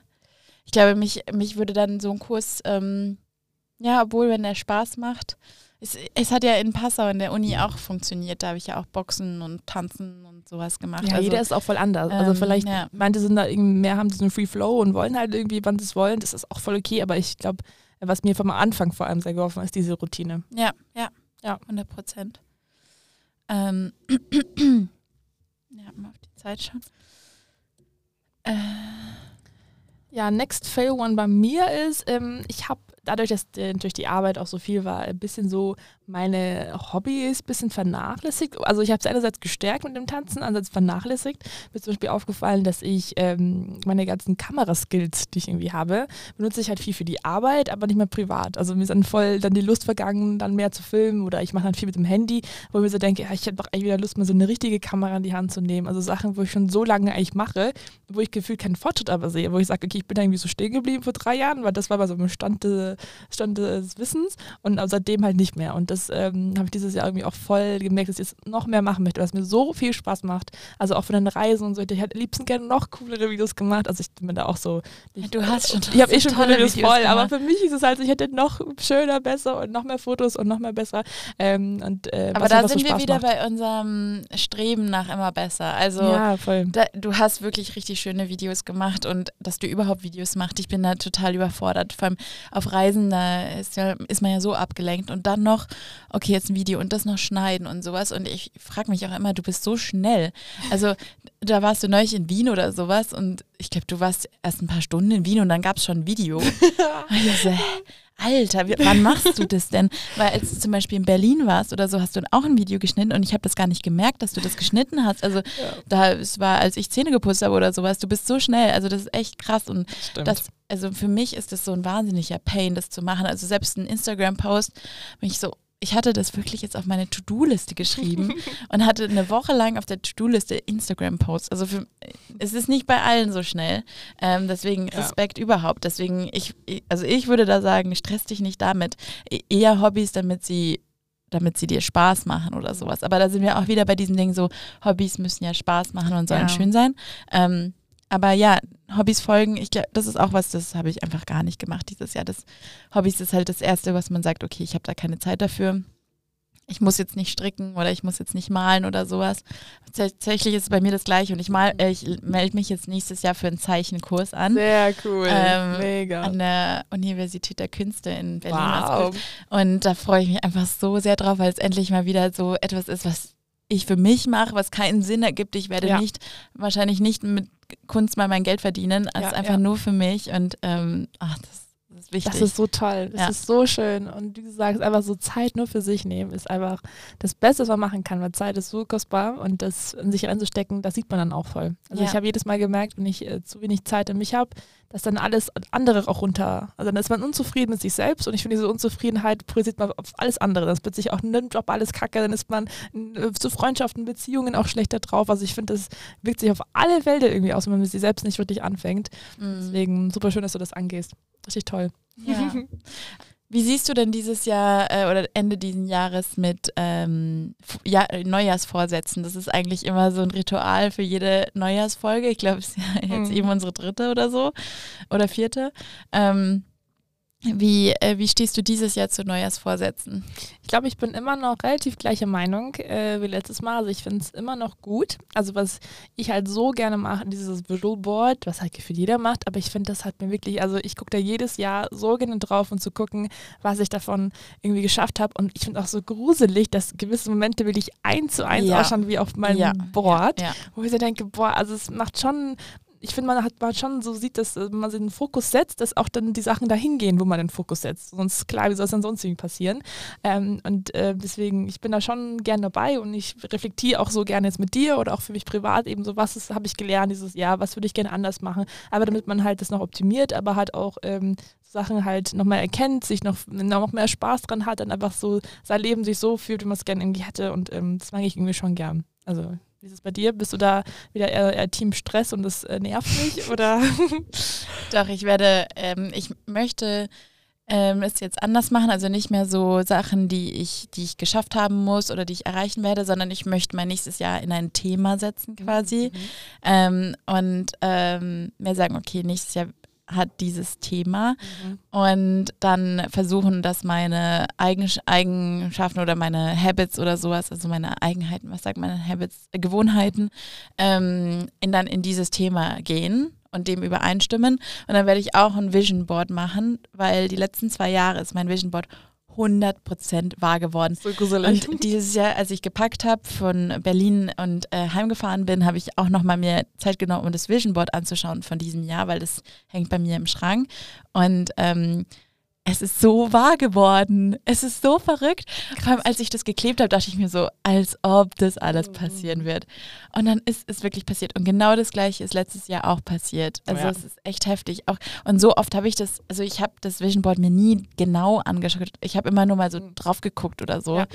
ich glaube, mich, mich würde dann so ein Kurs, ähm, ja, obwohl, wenn der Spaß macht, es, es, hat ja in Passau in der Uni auch funktioniert. Da habe ich ja auch Boxen und Tanzen und sowas gemacht. Ja, also, jeder ist auch voll anders. Also ähm, also vielleicht ja. manche sind da irgendwie mehr, haben diesen Free Flow und wollen halt irgendwie, wann sie es wollen. Das ist auch voll okay. Aber ich glaube, was mir vom Anfang vor allem sehr geholfen hat, ist diese Routine. Ja, ja, ja, 100 Prozent. Ähm, ja, mal auf die Zeit schauen. Äh. Ja, Next Fail One bei mir ist, ähm, ich habe dadurch, dass natürlich die Arbeit auch so viel war, ein bisschen so meine Hobbys ein bisschen vernachlässigt. Also ich habe es einerseits gestärkt mit dem Tanzen, andererseits vernachlässigt. Mir ist zum Beispiel aufgefallen, dass ich ähm, meine ganzen Kameraskills, die ich irgendwie habe, benutze ich halt viel für die Arbeit, aber nicht mehr privat. Also mir ist dann voll dann die Lust vergangen, dann mehr zu filmen oder ich mache dann viel mit dem Handy, wo ich mir so denke, ja, ich hätte doch eigentlich wieder Lust, mal so eine richtige Kamera in die Hand zu nehmen. Also Sachen, wo ich schon so lange eigentlich mache, wo ich gefühlt keinen Fortschritt aber sehe, wo ich sage, okay, ich bin irgendwie so stehen geblieben vor drei Jahren, weil das war bei so einem Stand, de, Stand des Wissens und seitdem halt nicht mehr. Und das ähm, habe ich dieses Jahr irgendwie auch voll gemerkt, dass ich es noch mehr machen möchte, was mir so viel Spaß macht. Also auch von den Reisen und so. Ich hätte liebsten gerne noch coolere Videos gemacht. Also ich bin da auch so. Ich, du hast schon. Ich habe eh schon coole Videos, Videos voll, gemacht. aber für mich ist es halt, ich hätte noch schöner, besser und noch mehr Fotos und noch mehr besser. Ähm, und, äh, aber da sind so wir wieder macht. bei unserem Streben nach immer besser. Also ja, voll. Da, du hast wirklich richtig schöne Videos gemacht und dass du überhaupt Videos machst. Ich bin da total überfordert. Vor allem auf Reisen Reisen, da ist, ja, ist man ja so abgelenkt und dann noch, okay, jetzt ein Video und das noch schneiden und sowas. Und ich frage mich auch immer, du bist so schnell. Also da warst du neulich in Wien oder sowas und ich glaube, du warst erst ein paar Stunden in Wien und dann gab es schon ein Video. und ich so, Alter, wie, wann machst du das denn? Weil als du zum Beispiel in Berlin warst oder so, hast du auch ein Video geschnitten und ich habe das gar nicht gemerkt, dass du das geschnitten hast. Also ja. da es war, als ich Zähne geputzt habe oder sowas, du bist so schnell. Also das ist echt krass und Stimmt. das, also für mich ist das so ein wahnsinniger Pain, das zu machen. Also selbst ein Instagram-Post, wenn ich so ich hatte das wirklich jetzt auf meine To-Do-Liste geschrieben und hatte eine Woche lang auf der To-Do-Liste Instagram-Posts. Also für, es ist nicht bei allen so schnell. Ähm, deswegen Respekt ja. überhaupt. Deswegen, ich, also ich würde da sagen, stress dich nicht damit. E eher Hobbys, damit sie damit sie dir Spaß machen oder sowas. Aber da sind wir auch wieder bei diesem Ding so, Hobbys müssen ja Spaß machen und sollen ja. schön sein. Ähm, aber ja, Hobbys folgen, ich glaube, das ist auch was, das habe ich einfach gar nicht gemacht dieses Jahr. Das Hobbys ist halt das Erste, was man sagt, okay, ich habe da keine Zeit dafür. Ich muss jetzt nicht stricken oder ich muss jetzt nicht malen oder sowas. Tatsächlich ist es bei mir das gleiche und ich mal, äh, ich melde mich jetzt nächstes Jahr für einen Zeichenkurs an. Sehr cool, ähm, mega. An der Universität der Künste in Berlin. Wow. Und da freue ich mich einfach so sehr drauf, weil es endlich mal wieder so etwas ist, was ich für mich mache, was keinen Sinn ergibt. Ich werde ja. nicht, wahrscheinlich nicht mit Kunst mal mein Geld verdienen, als ja, einfach ja. nur für mich. Und ähm, ach, das, das, ist wichtig. Das ist so toll. Das ja. ist so schön. Und wie gesagt, einfach so Zeit nur für sich nehmen, ist einfach das Beste, was man machen kann, weil Zeit ist so kostbar und das in sich reinzustecken, das sieht man dann auch voll. Also ich habe jedes Mal gemerkt, wenn ich äh, zu wenig Zeit in mich habe, dass dann alles andere auch runter, also dann ist man unzufrieden mit sich selbst und ich finde diese Unzufriedenheit projiziert man auf alles andere. Dann ist plötzlich auch in einem Job alles kacke, dann ist man äh, zu Freundschaften, Beziehungen auch schlechter drauf. Also ich finde, das wirkt sich auf alle Felder irgendwie aus, wenn man mit sich selbst nicht wirklich anfängt. Mhm. Deswegen super schön, dass du das angehst. Richtig toll. Ja. Wie siehst du denn dieses Jahr äh, oder Ende dieses Jahres mit ähm, ja, Neujahrsvorsätzen? Das ist eigentlich immer so ein Ritual für jede Neujahrsfolge. Ich glaube, es ist ja jetzt mhm. eben unsere dritte oder so oder vierte. Ähm, wie, äh, wie stehst du dieses Jahr zu Neujahrsvorsätzen? Ich glaube, ich bin immer noch relativ gleicher Meinung äh, wie letztes Mal. Also ich finde es immer noch gut. Also was ich halt so gerne mache, dieses Visual Board, was halt gefühlt jeder macht, aber ich finde, das hat mir wirklich, also ich gucke da jedes Jahr so gerne drauf und zu gucken, was ich davon irgendwie geschafft habe. Und ich finde auch so gruselig, dass gewisse Momente wirklich eins zu eins ja. ausschauen wie auf meinem ja. Board, ja. wo ich so denke, boah, also es macht schon ich finde, man hat man schon so sieht, dass äh, man den Fokus setzt, dass auch dann die Sachen dahin gehen, wo man den Fokus setzt. Sonst, klar, wie soll es dann sonst irgendwie passieren? Ähm, und äh, deswegen, ich bin da schon gern dabei und ich reflektiere auch so gerne jetzt mit dir oder auch für mich privat eben so, was habe ich gelernt dieses Jahr, was würde ich gerne anders machen. Aber damit man halt das noch optimiert, aber halt auch ähm, Sachen halt nochmal erkennt, sich noch, noch mehr Spaß dran hat, dann einfach so sein Leben sich so fühlt, wie man es gerne irgendwie hätte. Und ähm, das mag ich irgendwie schon gern. Also wie ist es bei dir? Bist du da wieder eher, eher Team Stress und das äh, nervt mich? Oder? Doch, ich werde, ähm, ich möchte ähm, es jetzt anders machen, also nicht mehr so Sachen, die ich, die ich geschafft haben muss oder die ich erreichen werde, sondern ich möchte mein nächstes Jahr in ein Thema setzen quasi mhm. ähm, und ähm, mir sagen, okay, nächstes Jahr hat dieses Thema mhm. und dann versuchen, dass meine Eigenschaften oder meine Habits oder sowas, also meine Eigenheiten, was sagt meine Habits, äh, Gewohnheiten, ähm, in, dann in dieses Thema gehen und dem übereinstimmen. Und dann werde ich auch ein Vision Board machen, weil die letzten zwei Jahre ist mein Vision Board 100% wahr geworden. So gruselig. Und dieses Jahr, als ich gepackt habe, von Berlin und äh, heimgefahren bin, habe ich auch nochmal mir Zeit genommen, um das Vision Board anzuschauen von diesem Jahr, weil das hängt bei mir im Schrank. Und ähm, es ist so wahr geworden. Es ist so verrückt. Vor allem, als ich das geklebt habe, dachte ich mir so, als ob das alles mhm. passieren wird. Und dann ist es wirklich passiert. Und genau das Gleiche ist letztes Jahr auch passiert. Also ja. es ist echt heftig. Auch, und so oft habe ich das, also ich habe das Vision Board mir nie genau angeschaut. Ich habe immer nur mal so mhm. drauf geguckt oder so. Ja.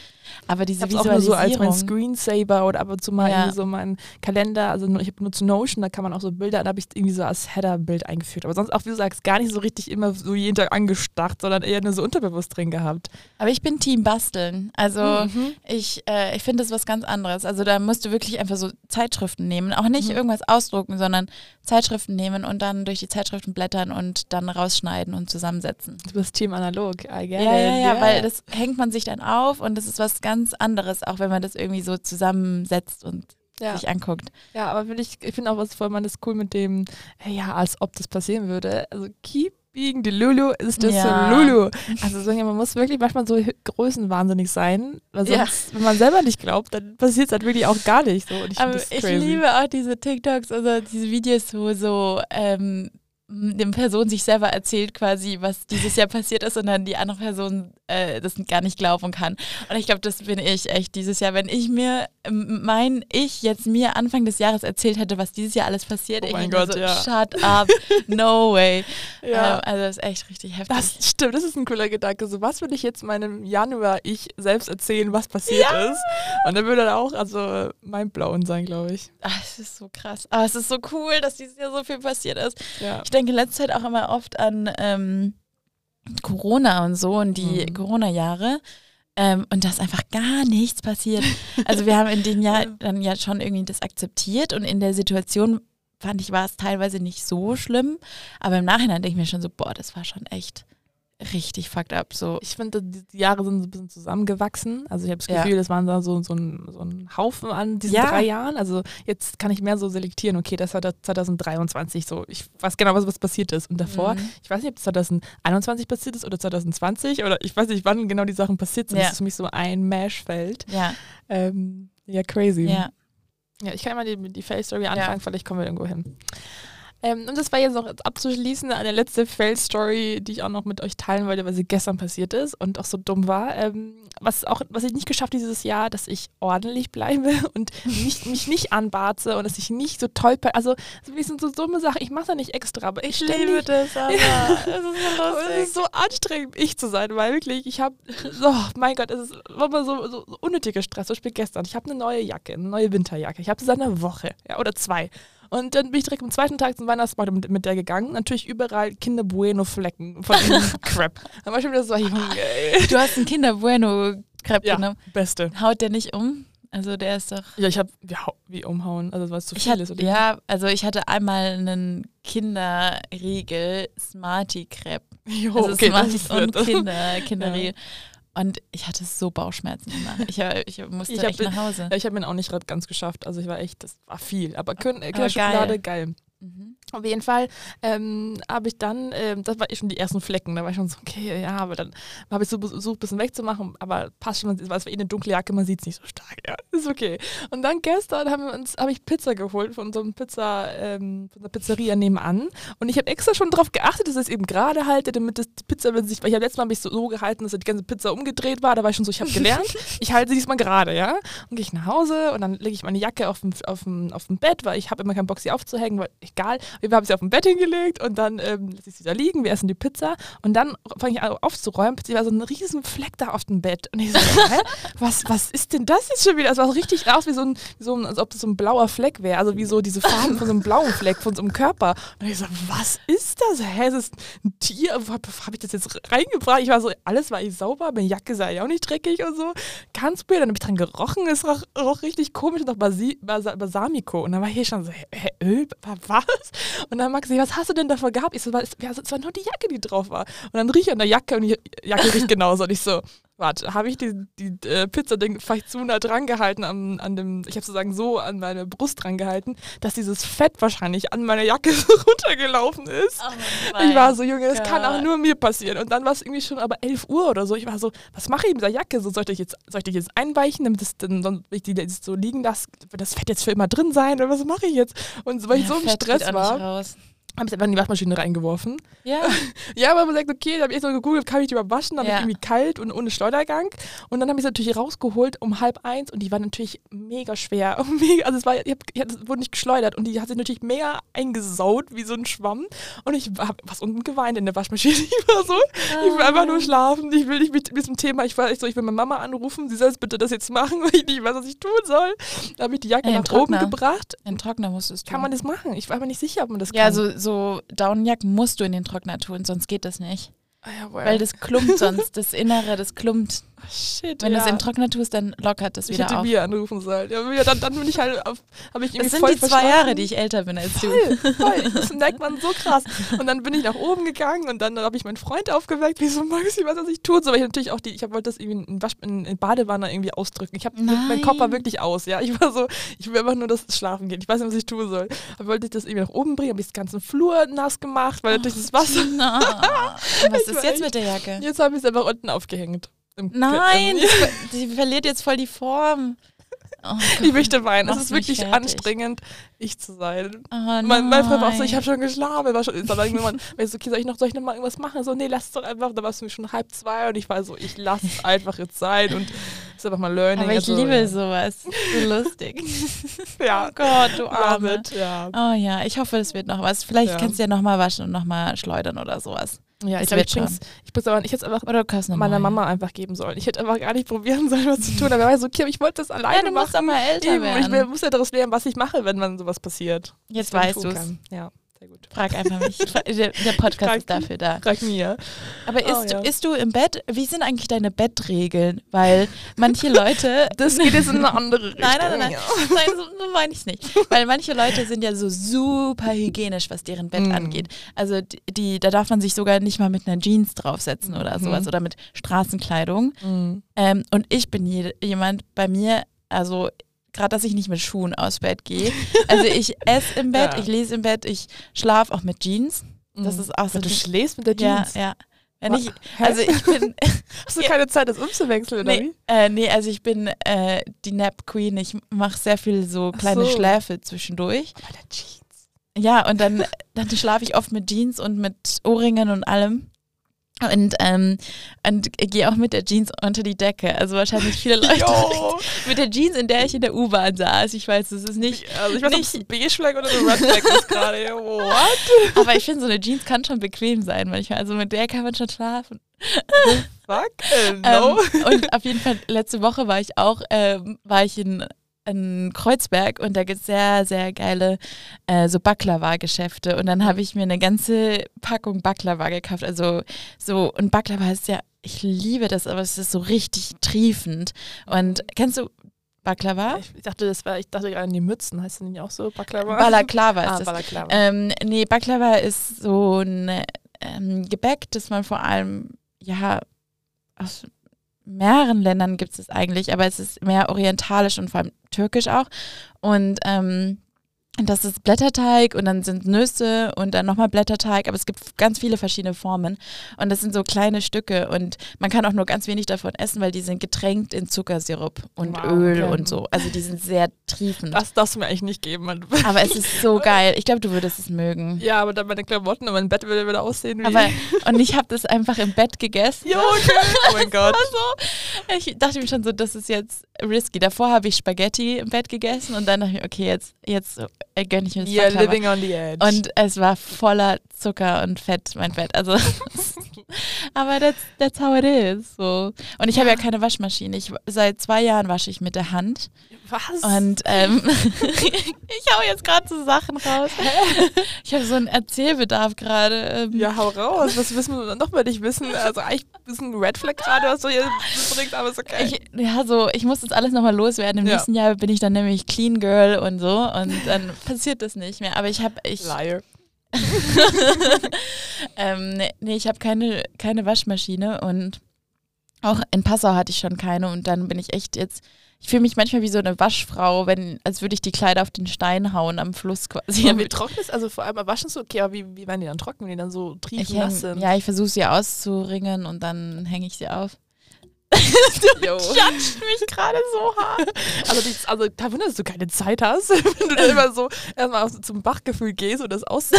Aber diese ich Visualisierung. auch nur so als mein Screensaver oder ab und zu mal ja. so mein Kalender. Also ich habe nur zu Notion, da kann man auch so Bilder, da habe ich irgendwie so als Header-Bild eingeführt. Aber sonst auch, wie du sagst, gar nicht so richtig immer so jeden Tag angestarrt gemacht, sondern eher nur so unterbewusst drin gehabt. Aber ich bin Team Basteln. Also mhm. ich, äh, ich finde das was ganz anderes. Also da musst du wirklich einfach so Zeitschriften nehmen. Auch nicht mhm. irgendwas ausdrucken, sondern Zeitschriften nehmen und dann durch die Zeitschriften blättern und dann rausschneiden und zusammensetzen. Du bist Team analog. I get ja, ja, ja, weil das hängt man sich dann auf und das ist was ganz anderes, auch wenn man das irgendwie so zusammensetzt und ja. sich anguckt. Ja, aber ich, ich finde auch was voll man das cool mit dem, ja, als ob das passieren würde. Also keep die Lulu ist das ja. Lulu. Also so, man muss wirklich manchmal so größenwahnsinnig sein, weil sonst, ja. wenn man selber nicht glaubt, dann passiert es halt wirklich auch gar nicht so. ich Aber ich liebe auch diese TikToks, also diese Videos, wo so ähm, eine Person sich selber erzählt quasi, was dieses Jahr passiert ist und dann die andere Person äh, das gar nicht glauben kann. Und ich glaube, das bin ich echt dieses Jahr. Wenn ich mir, mein Ich jetzt mir Anfang des Jahres erzählt hätte, was dieses Jahr alles passiert, oh ich Gott, so, ja. shut up, no way. ja. Ähm, also das ist echt richtig heftig. Das stimmt, das ist ein cooler Gedanke. So, was würde ich jetzt meinem Januar-Ich selbst erzählen, was passiert ja. ist? Und dann würde er auch, also mein Blauen sein, glaube ich. Ach, es ist so krass. Aber es ist so cool, dass dieses Jahr so viel passiert ist. Ja. Ich denke letzte Zeit auch immer oft an ähm, Corona und so und die mhm. Corona-Jahre. Ähm, und da ist einfach gar nichts passiert. Also wir haben in dem Jahr dann ja schon irgendwie das akzeptiert und in der Situation fand ich, war es teilweise nicht so schlimm. Aber im Nachhinein denke ich mir schon so, boah, das war schon echt richtig fucked up. So. Ich finde, die Jahre sind ein bisschen zusammengewachsen. Also ich habe das Gefühl, ja. das waren da so, so, ein, so ein Haufen an diesen ja. drei Jahren. Also jetzt kann ich mehr so selektieren, okay, das war 2023 so. Ich weiß genau, was, was passiert ist. Und davor, mhm. ich weiß nicht, ob das 2021 passiert ist oder 2020 oder ich weiß nicht, wann genau die Sachen passiert sind. Ja. Das ist für mich so ein Mashfeld. Ja. Ähm, ja, crazy. Ja. Ja, ich kann mal die, die Face-Story anfangen, vielleicht kommen wir irgendwo hin. Ähm, und das war jetzt noch abzuschließen, eine letzte Fail-Story, die ich auch noch mit euch teilen wollte, weil sie gestern passiert ist und auch so dumm war. Ähm, was auch, was ich nicht geschafft dieses Jahr, dass ich ordentlich bleibe und nicht, mich nicht anbarze und dass ich nicht so toll, also das sind so dumme Sachen. Ich mache da nicht extra, aber ich, ich liebe das, aber es ist so lustig. es ist so anstrengend, ich zu sein, weil wirklich, ich habe, oh mein Gott, es ist immer so, so, so unnötiger Stress. Zum Beispiel gestern, ich habe eine neue Jacke, eine neue Winterjacke. Ich habe sie seit einer Woche ja, oder zwei. Und dann bin ich direkt am zweiten Tag zum Weihnachtsmarkt mit, mit der gegangen. Natürlich überall Kinder Bueno Flecken von dem Crap. Dann war ich schon wieder so, ey. Du hast einen Kinder Bueno Crap ja, genommen. Beste. Haut der nicht um? Also der ist doch. Ja, ich habe wie, wie, umhauen, also es zu viel ist. Oder? Ja, also ich hatte einmal einen Kinderriegel Smarty Crepe. Jo, also okay, Smarties und Kinder, Kinderriegel. Ja. Und ich hatte so Bauchschmerzen immer. Ich, ich musste ich echt nach Hause. Ich habe ihn auch nicht ganz geschafft. Also ich war echt, das war viel. Aber Kinderschokolade, geil. geil. Mhm. Auf jeden Fall ähm, habe ich dann, ähm, das war eh schon die ersten Flecken, da war ich schon so, okay, ja, aber dann habe ich so versucht, ein bisschen wegzumachen, aber passt schon, weil es war eh eine dunkle Jacke, man sieht es nicht so stark, ja, ist okay. Und dann gestern haben wir uns, habe ich Pizza geholt von so einem Pizza, ähm, von der Pizzeria nebenan. Und ich habe extra schon darauf geachtet, dass ich es eben gerade halte, damit das, die Pizza, wenn sich, weil ich habe letztes Mal mich so, so gehalten, dass die ganze Pizza umgedreht war, da war ich schon so, ich habe gelernt, ich halte sie diesmal gerade, ja, und gehe ich nach Hause und dann lege ich meine Jacke auf dem, auf dem, auf dem Bett, weil ich habe immer keinen Bock, sie aufzuhängen, weil egal, wir haben sie auf dem Bett hingelegt und dann ähm, lasse ich sie da liegen, wir essen die Pizza und dann fange ich an aufzuräumen. Plötzlich war so ein riesen Fleck da auf dem Bett. Und ich so, hä? Was, was ist denn das jetzt schon wieder? Es sah so richtig aus wie so ein, wie so ein, als ob das so ein blauer Fleck wäre. Also wie so diese Farben von so einem blauen Fleck von so einem Körper. Und ich so, was ist das? Hä, ist das ein Tier? Habe hab ich das jetzt reingebracht? Ich war so, alles war ich sauber, meine Jacke sah ja auch nicht dreckig und so. Ganz weird. Dann habe ich dran gerochen, es roch, roch richtig komisch nach Basi Balsamico. Und dann war ich hier schon so, hä, Öl? Was? Und dann Maxi, was hast du denn davor gehabt? Ich so, es war nur die Jacke, die drauf war. Und dann rieche ich an der Jacke und die Jacke riecht genauso. Und ich so, warte, habe ich die, die äh, Pizza-Ding vielleicht zu nah dran gehalten, an, an dem, ich habe sozusagen so an meine Brust dran gehalten, dass dieses Fett wahrscheinlich an meiner Jacke runtergelaufen ist. Oh ich war so, Junge, das kann auch nur mir passieren. Und dann war es irgendwie schon aber 11 Uhr oder so. Ich war so, was mache ich mit der Jacke? So, sollte ich jetzt, soll ich jetzt einweichen, damit es dann, dann ich die jetzt so liegen lasse, wird das Fett jetzt für immer drin sein? Oder was mache ich jetzt? Und weil ja, ich so im Stress war habe ich einfach in die Waschmaschine reingeworfen. Ja. ja, aber man sagt, okay, da habe ich so gegoogelt, kann ich die mal waschen, dann ja. irgendwie kalt und ohne Schleudergang. Und dann habe ich es natürlich rausgeholt um halb eins und die war natürlich mega schwer. Mega, also es war, ich hab, ich wurde nicht geschleudert und die hat sich natürlich mega eingesaut wie so ein Schwamm. Und ich habe was unten geweint in der Waschmaschine. Ich war so, ah. ich will einfach nur schlafen. Ich will nicht mit diesem Thema, ich war so, ich will meine Mama anrufen, sie soll bitte das jetzt machen, weil ich nicht weiß, was ich tun soll. Da habe ich die Jacke Ey, nach oben gebracht. In Trockner musstest du. Kann man das machen? Ich war mir nicht sicher, ob man das ja, kann. Ja, so, so so Daunenjacken musst du in den Trockner tun, sonst geht das nicht. Ah ja. Weil das klumpt sonst, das Innere, das klumpt. Shit, Wenn du ja. es im Trockner tust, dann lockert das ich wieder hätte auf. Mia anrufen sollen. Ja, dann, dann bin ich halt auf, habe ich irgendwie Das sind voll die zwei. Jahre, die ich älter bin als du. Voll, voll. Das merkt man so krass. Und dann bin ich nach oben gegangen und dann habe ich meinen Freund aufgeweckt. Wie so, Maxi, was soll ich tun? So, weil ich natürlich auch die, ich wollte das irgendwie in, Wasch, in, in Badewanne irgendwie ausdrücken. Ich habe, mein Kopf war wirklich aus, ja. Ich war so, ich will einfach nur, dass es schlafen geht. Ich weiß nicht, was ich tun soll. Aber wollte ich das irgendwie nach oben bringen, habe ich den ganzen Flur nass gemacht, weil natürlich das Wasser. Was Ich ist jetzt mit der Jacke? Jetzt habe ich es einfach unten aufgehängt. Nein, sie verliert jetzt voll die Form. Oh Ich möchte weinen. Es ist wirklich fertig. anstrengend, ich zu sein. Oh Mein, mein Freund war auch so, ich habe schon geschlafen. War schon, aber irgendwann, ich so, okay, soll ich noch, soll ich noch mal irgendwas machen? So, nee, lass es doch einfach. Da war es nämlich schon halb zwei und ich war so, ich lasse es einfach jetzt sein und ist einfach mal Learning. Aber ich also, liebe ja. sowas. So lustig. Ja, Oh Gott, du Arme. it, ja. Oh ja, ich hoffe, es wird noch was. Vielleicht Ja. kannst du ja nochmal waschen und nochmal schleudern oder sowas. Ja, ich glaube, ich bring's, ich bring's aber, ich hätte es einfach meiner. Mama einfach geben sollen. Ich hätte einfach gar nicht probieren sollen, was zu tun. Aber er war so, aber ich wollte das alleine Ja, du musst machen. doch mal älter und ich werden. muss ja daraus lernen, was ich mache, wenn man sowas passiert. Jetzt weißt du es. Ja, sehr gut. Frag einfach mich. Der, der Podcast Frag ist dafür da. Frag mir. Aber Oh, isst, ja. isst du im Bett? Wie sind eigentlich deine Bettregeln? Weil manche Leute. Das geht jetzt in eine andere Richtung. Nein, nein, nein, nein. Ja. Nein, so, meine ich nicht. Weil manche Leute sind ja so super hygienisch, was deren Bett Mm. angeht. Also die, da darf man sich sogar nicht mal mit einer Jeans draufsetzen oder Mhm. sowas oder mit Straßenkleidung. Mhm. Ähm, und ich bin je, jemand bei mir, also gerade, dass ich nicht mit Schuhen aus Bett gehe. Also ich esse im Bett, Ja. ich lese im Bett, ich schlafe auch mit Jeans. Das Mhm. ist auch so. Aber du schläfst mit der Jeans. Ja, ja. Wenn ich, also ich bin, Hast du keine Zeit, das umzuwechseln, oder nee, wie? äh, nee, also ich bin äh, die Nap Queen. Ich mache sehr viel so kleine so. Schläfe zwischendurch. Bei der Jeans. Ja, und dann, dann schlafe ich oft mit Jeans und mit Ohrringen und allem. Und, ähm, und gehe auch mit der Jeans unter die Decke. Also wahrscheinlich viele Leute mit der Jeans, in der ich in der U-Bahn saß. Ich weiß, das ist nicht. Also ich weiß nicht, ob es ein Beige-Flag oder ein Red-Flag ist gerade. What? Aber ich finde, so eine Jeans kann schon bequem sein manchmal. Also mit der kann man schon schlafen. Fuck? Äh, no. Ähm, und auf jeden Fall, letzte Woche war ich auch, ähm, war ich in, in Kreuzberg und da gibt es sehr, sehr geile äh, so Baklava-Geschäfte. Und dann habe ich mir eine ganze Packung Baklava gekauft. Also so, und Baklava ist ja, ich liebe das, aber es ist so richtig triefend. Und kennst du Baklava? ich dachte, das war, ich dachte gerade an die Mützen. Heißt das nicht auch so? Baklava? Balaklava ist Ah, das. Balaklava. Ähm, nee, Baklava ist so ein ähm, Gebäck, das man vor allem, ja, aus mehreren Ländern gibt es eigentlich, aber es ist mehr orientalisch und vor allem türkisch auch. Und ähm, das ist Blätterteig und dann sind Nüsse und dann nochmal Blätterteig, aber es gibt ganz viele verschiedene Formen und das sind so kleine Stücke und man kann auch nur ganz wenig davon essen, weil die sind getränkt in Zuckersirup und Wow, Öl okay. und so. Also die sind sehr triefend. das darfst du mir eigentlich nicht geben. Aber es ist so geil. Ich glaube, du würdest es mögen. Ja, aber dann meine Klamotten und mein Bett würde wieder aussehen wie... Aber und ich habe das einfach im Bett gegessen. Okay. Oh mein Gott. Also, ich dachte mir schon so, das ist jetzt risky. Davor habe ich Spaghetti im Bett gegessen und dann dachte ich, mir, okay, jetzt, jetzt gönne ich mir das Baklava. living on the edge. Und es war voller Zucker und Fett, mein Bett. Also, aber that's, that's how it is. So. Und ich habe ja keine Waschmaschine. Ich, seit zwei Jahren wasche ich mit der Hand. was? Und ähm, ich hau jetzt gerade so Sachen raus. Ich habe so einen Erzählbedarf gerade. Ähm, ja, hau raus. Was wissen wir noch mal nicht wissen? Also eigentlich ist ein Red Flag gerade, was du hier bringst, aber ist okay. Ich, ja, so, ich muss das alles nochmal loswerden. Im Ja. nächsten Jahr bin ich dann nämlich Clean Girl und so und dann passiert das nicht mehr. Aber ich habe, ich, Liar. ähm, nee, nee, ich habe keine, keine Waschmaschine und auch in Passau hatte ich schon keine und dann bin ich echt jetzt, ich fühle mich manchmal wie so eine Waschfrau, wenn, als würde ich die Kleider auf den Stein hauen am Fluss quasi. Ja, wie trocken ist, also vor allem waschen so, okay, aber wie, wie werden die dann trocken, wenn die dann so ich triefend nass häng, sind? ja, ich versuche sie auszuringen und dann hänge ich sie auf. Jo. Jatscht mich gerade so hart. Also, die, also da wundert, dass du keine Zeit hast, wenn du dann immer so erstmal zum Bachgefühl gehst und das aus.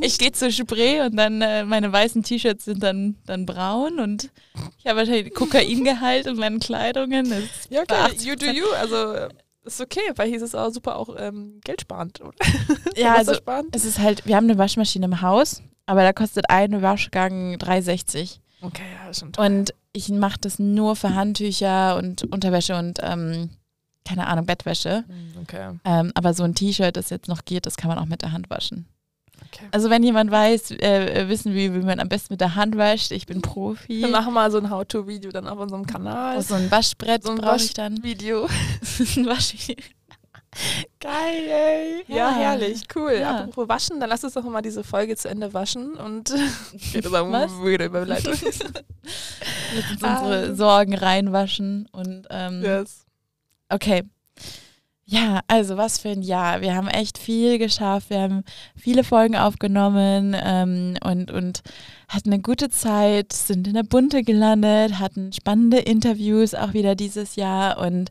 Ich gehe zur Spree und dann äh, meine weißen T-Shirts sind dann, dann braun und ich habe wahrscheinlich Kokaingehalt in meinen Kleidungen. Ja, okay, 80%. you do you. Also ist okay, weil hier ist es auch super auch ähm, geldsparend. Oder? Ja, also es ist halt, wir haben eine Waschmaschine im Haus, aber da kostet ein Waschgang 3,60 Okay, ja, ist schon toll. und ich mache das nur für Handtücher und Unterwäsche und ähm, keine Ahnung, Bettwäsche. Hm, Okay, Ähm, aber so ein T-Shirt, das jetzt noch geht, das kann man auch mit der Hand waschen. Okay. Also wenn jemand weiß, äh, wissen wie, wie man am besten mit der Hand wascht, ich bin Profi. Wir machen mal so ein How-To-Video dann auf unserem Kanal. Oh, so ein Waschbrett so brauche ich dann. Video. ein Waschvideo. Geil, ey. Ja, Ja. herrlich, cool. Ja. Apropos waschen, dann lass uns doch mal diese Folge zu Ende waschen und wieder sagen, Was? wieder Überleitung. Lass uns unsere Sorgen reinwaschen und ähm, yes. Okay. Ja, also was für ein Jahr. Wir haben echt viel geschafft. Wir haben viele Folgen aufgenommen ähm, und, und hatten eine gute Zeit, sind in der Bunte gelandet, hatten spannende Interviews auch wieder dieses Jahr und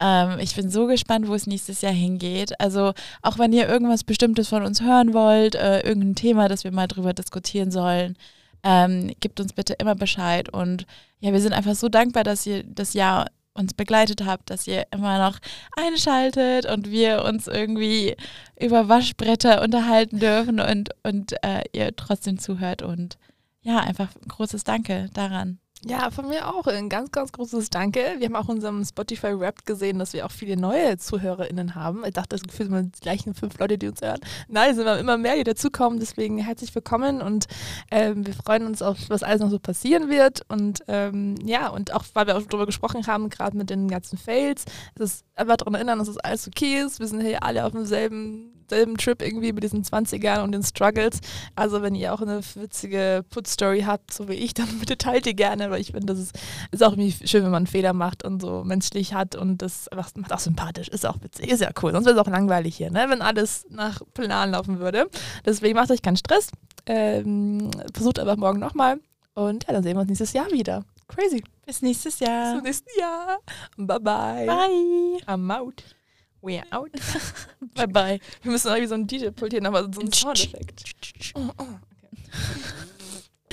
ähm, ich bin so gespannt, wo es nächstes Jahr hingeht. Also auch wenn ihr irgendwas Bestimmtes von uns hören wollt, äh, irgendein Thema, das wir mal drüber diskutieren sollen, ähm, gebt uns bitte immer Bescheid. Und ja, wir sind einfach so dankbar, dass ihr das Jahr uns begleitet habt, dass ihr immer noch einschaltet und wir uns irgendwie über Waschbretter unterhalten dürfen und, und äh, ihr trotzdem zuhört. Und ja, einfach ein großes Danke daran. Ja, von mir auch ein ganz, ganz großes Danke. Wir haben auch in unserem Spotify Rap gesehen, dass wir auch viele neue ZuhörerInnen haben. Ich dachte, das gefühlt sind die gleichen fünf Leute, die uns hören. Nein, es sind immer mehr, die dazukommen. Deswegen herzlich willkommen und ähm, wir freuen uns auf, was alles noch so passieren wird. Und ähm, ja, und auch, weil wir auch darüber gesprochen haben, gerade mit den ganzen Fails, es ist einfach daran erinnern, dass es alles okay ist. Wir sind hier alle auf demselben selben Trip irgendwie mit diesen 20ern und den Struggles. Also wenn ihr auch eine witzige Put-Story habt, so wie ich, dann bitte teilt die gerne, weil ich finde, das ist, ist auch irgendwie schön, wenn man einen Fehler macht und so menschlich hat und das macht auch sympathisch, ist auch witzig, ist ja cool. Sonst wäre es auch langweilig hier, ne? wenn alles nach Plan laufen würde. Deswegen macht euch keinen Stress. Ähm, versucht einfach morgen nochmal und ja, dann sehen wir uns nächstes Jahr wieder. Crazy. Bis nächstes Bis Jahr. zum nächsten Jahr. Bye bye. Bye. I'm out. We're out. Bye bye. Wir müssen irgendwie so ein DJ-Pult hier nochmal so einen Soundeffekt. Oh, oh. Okay.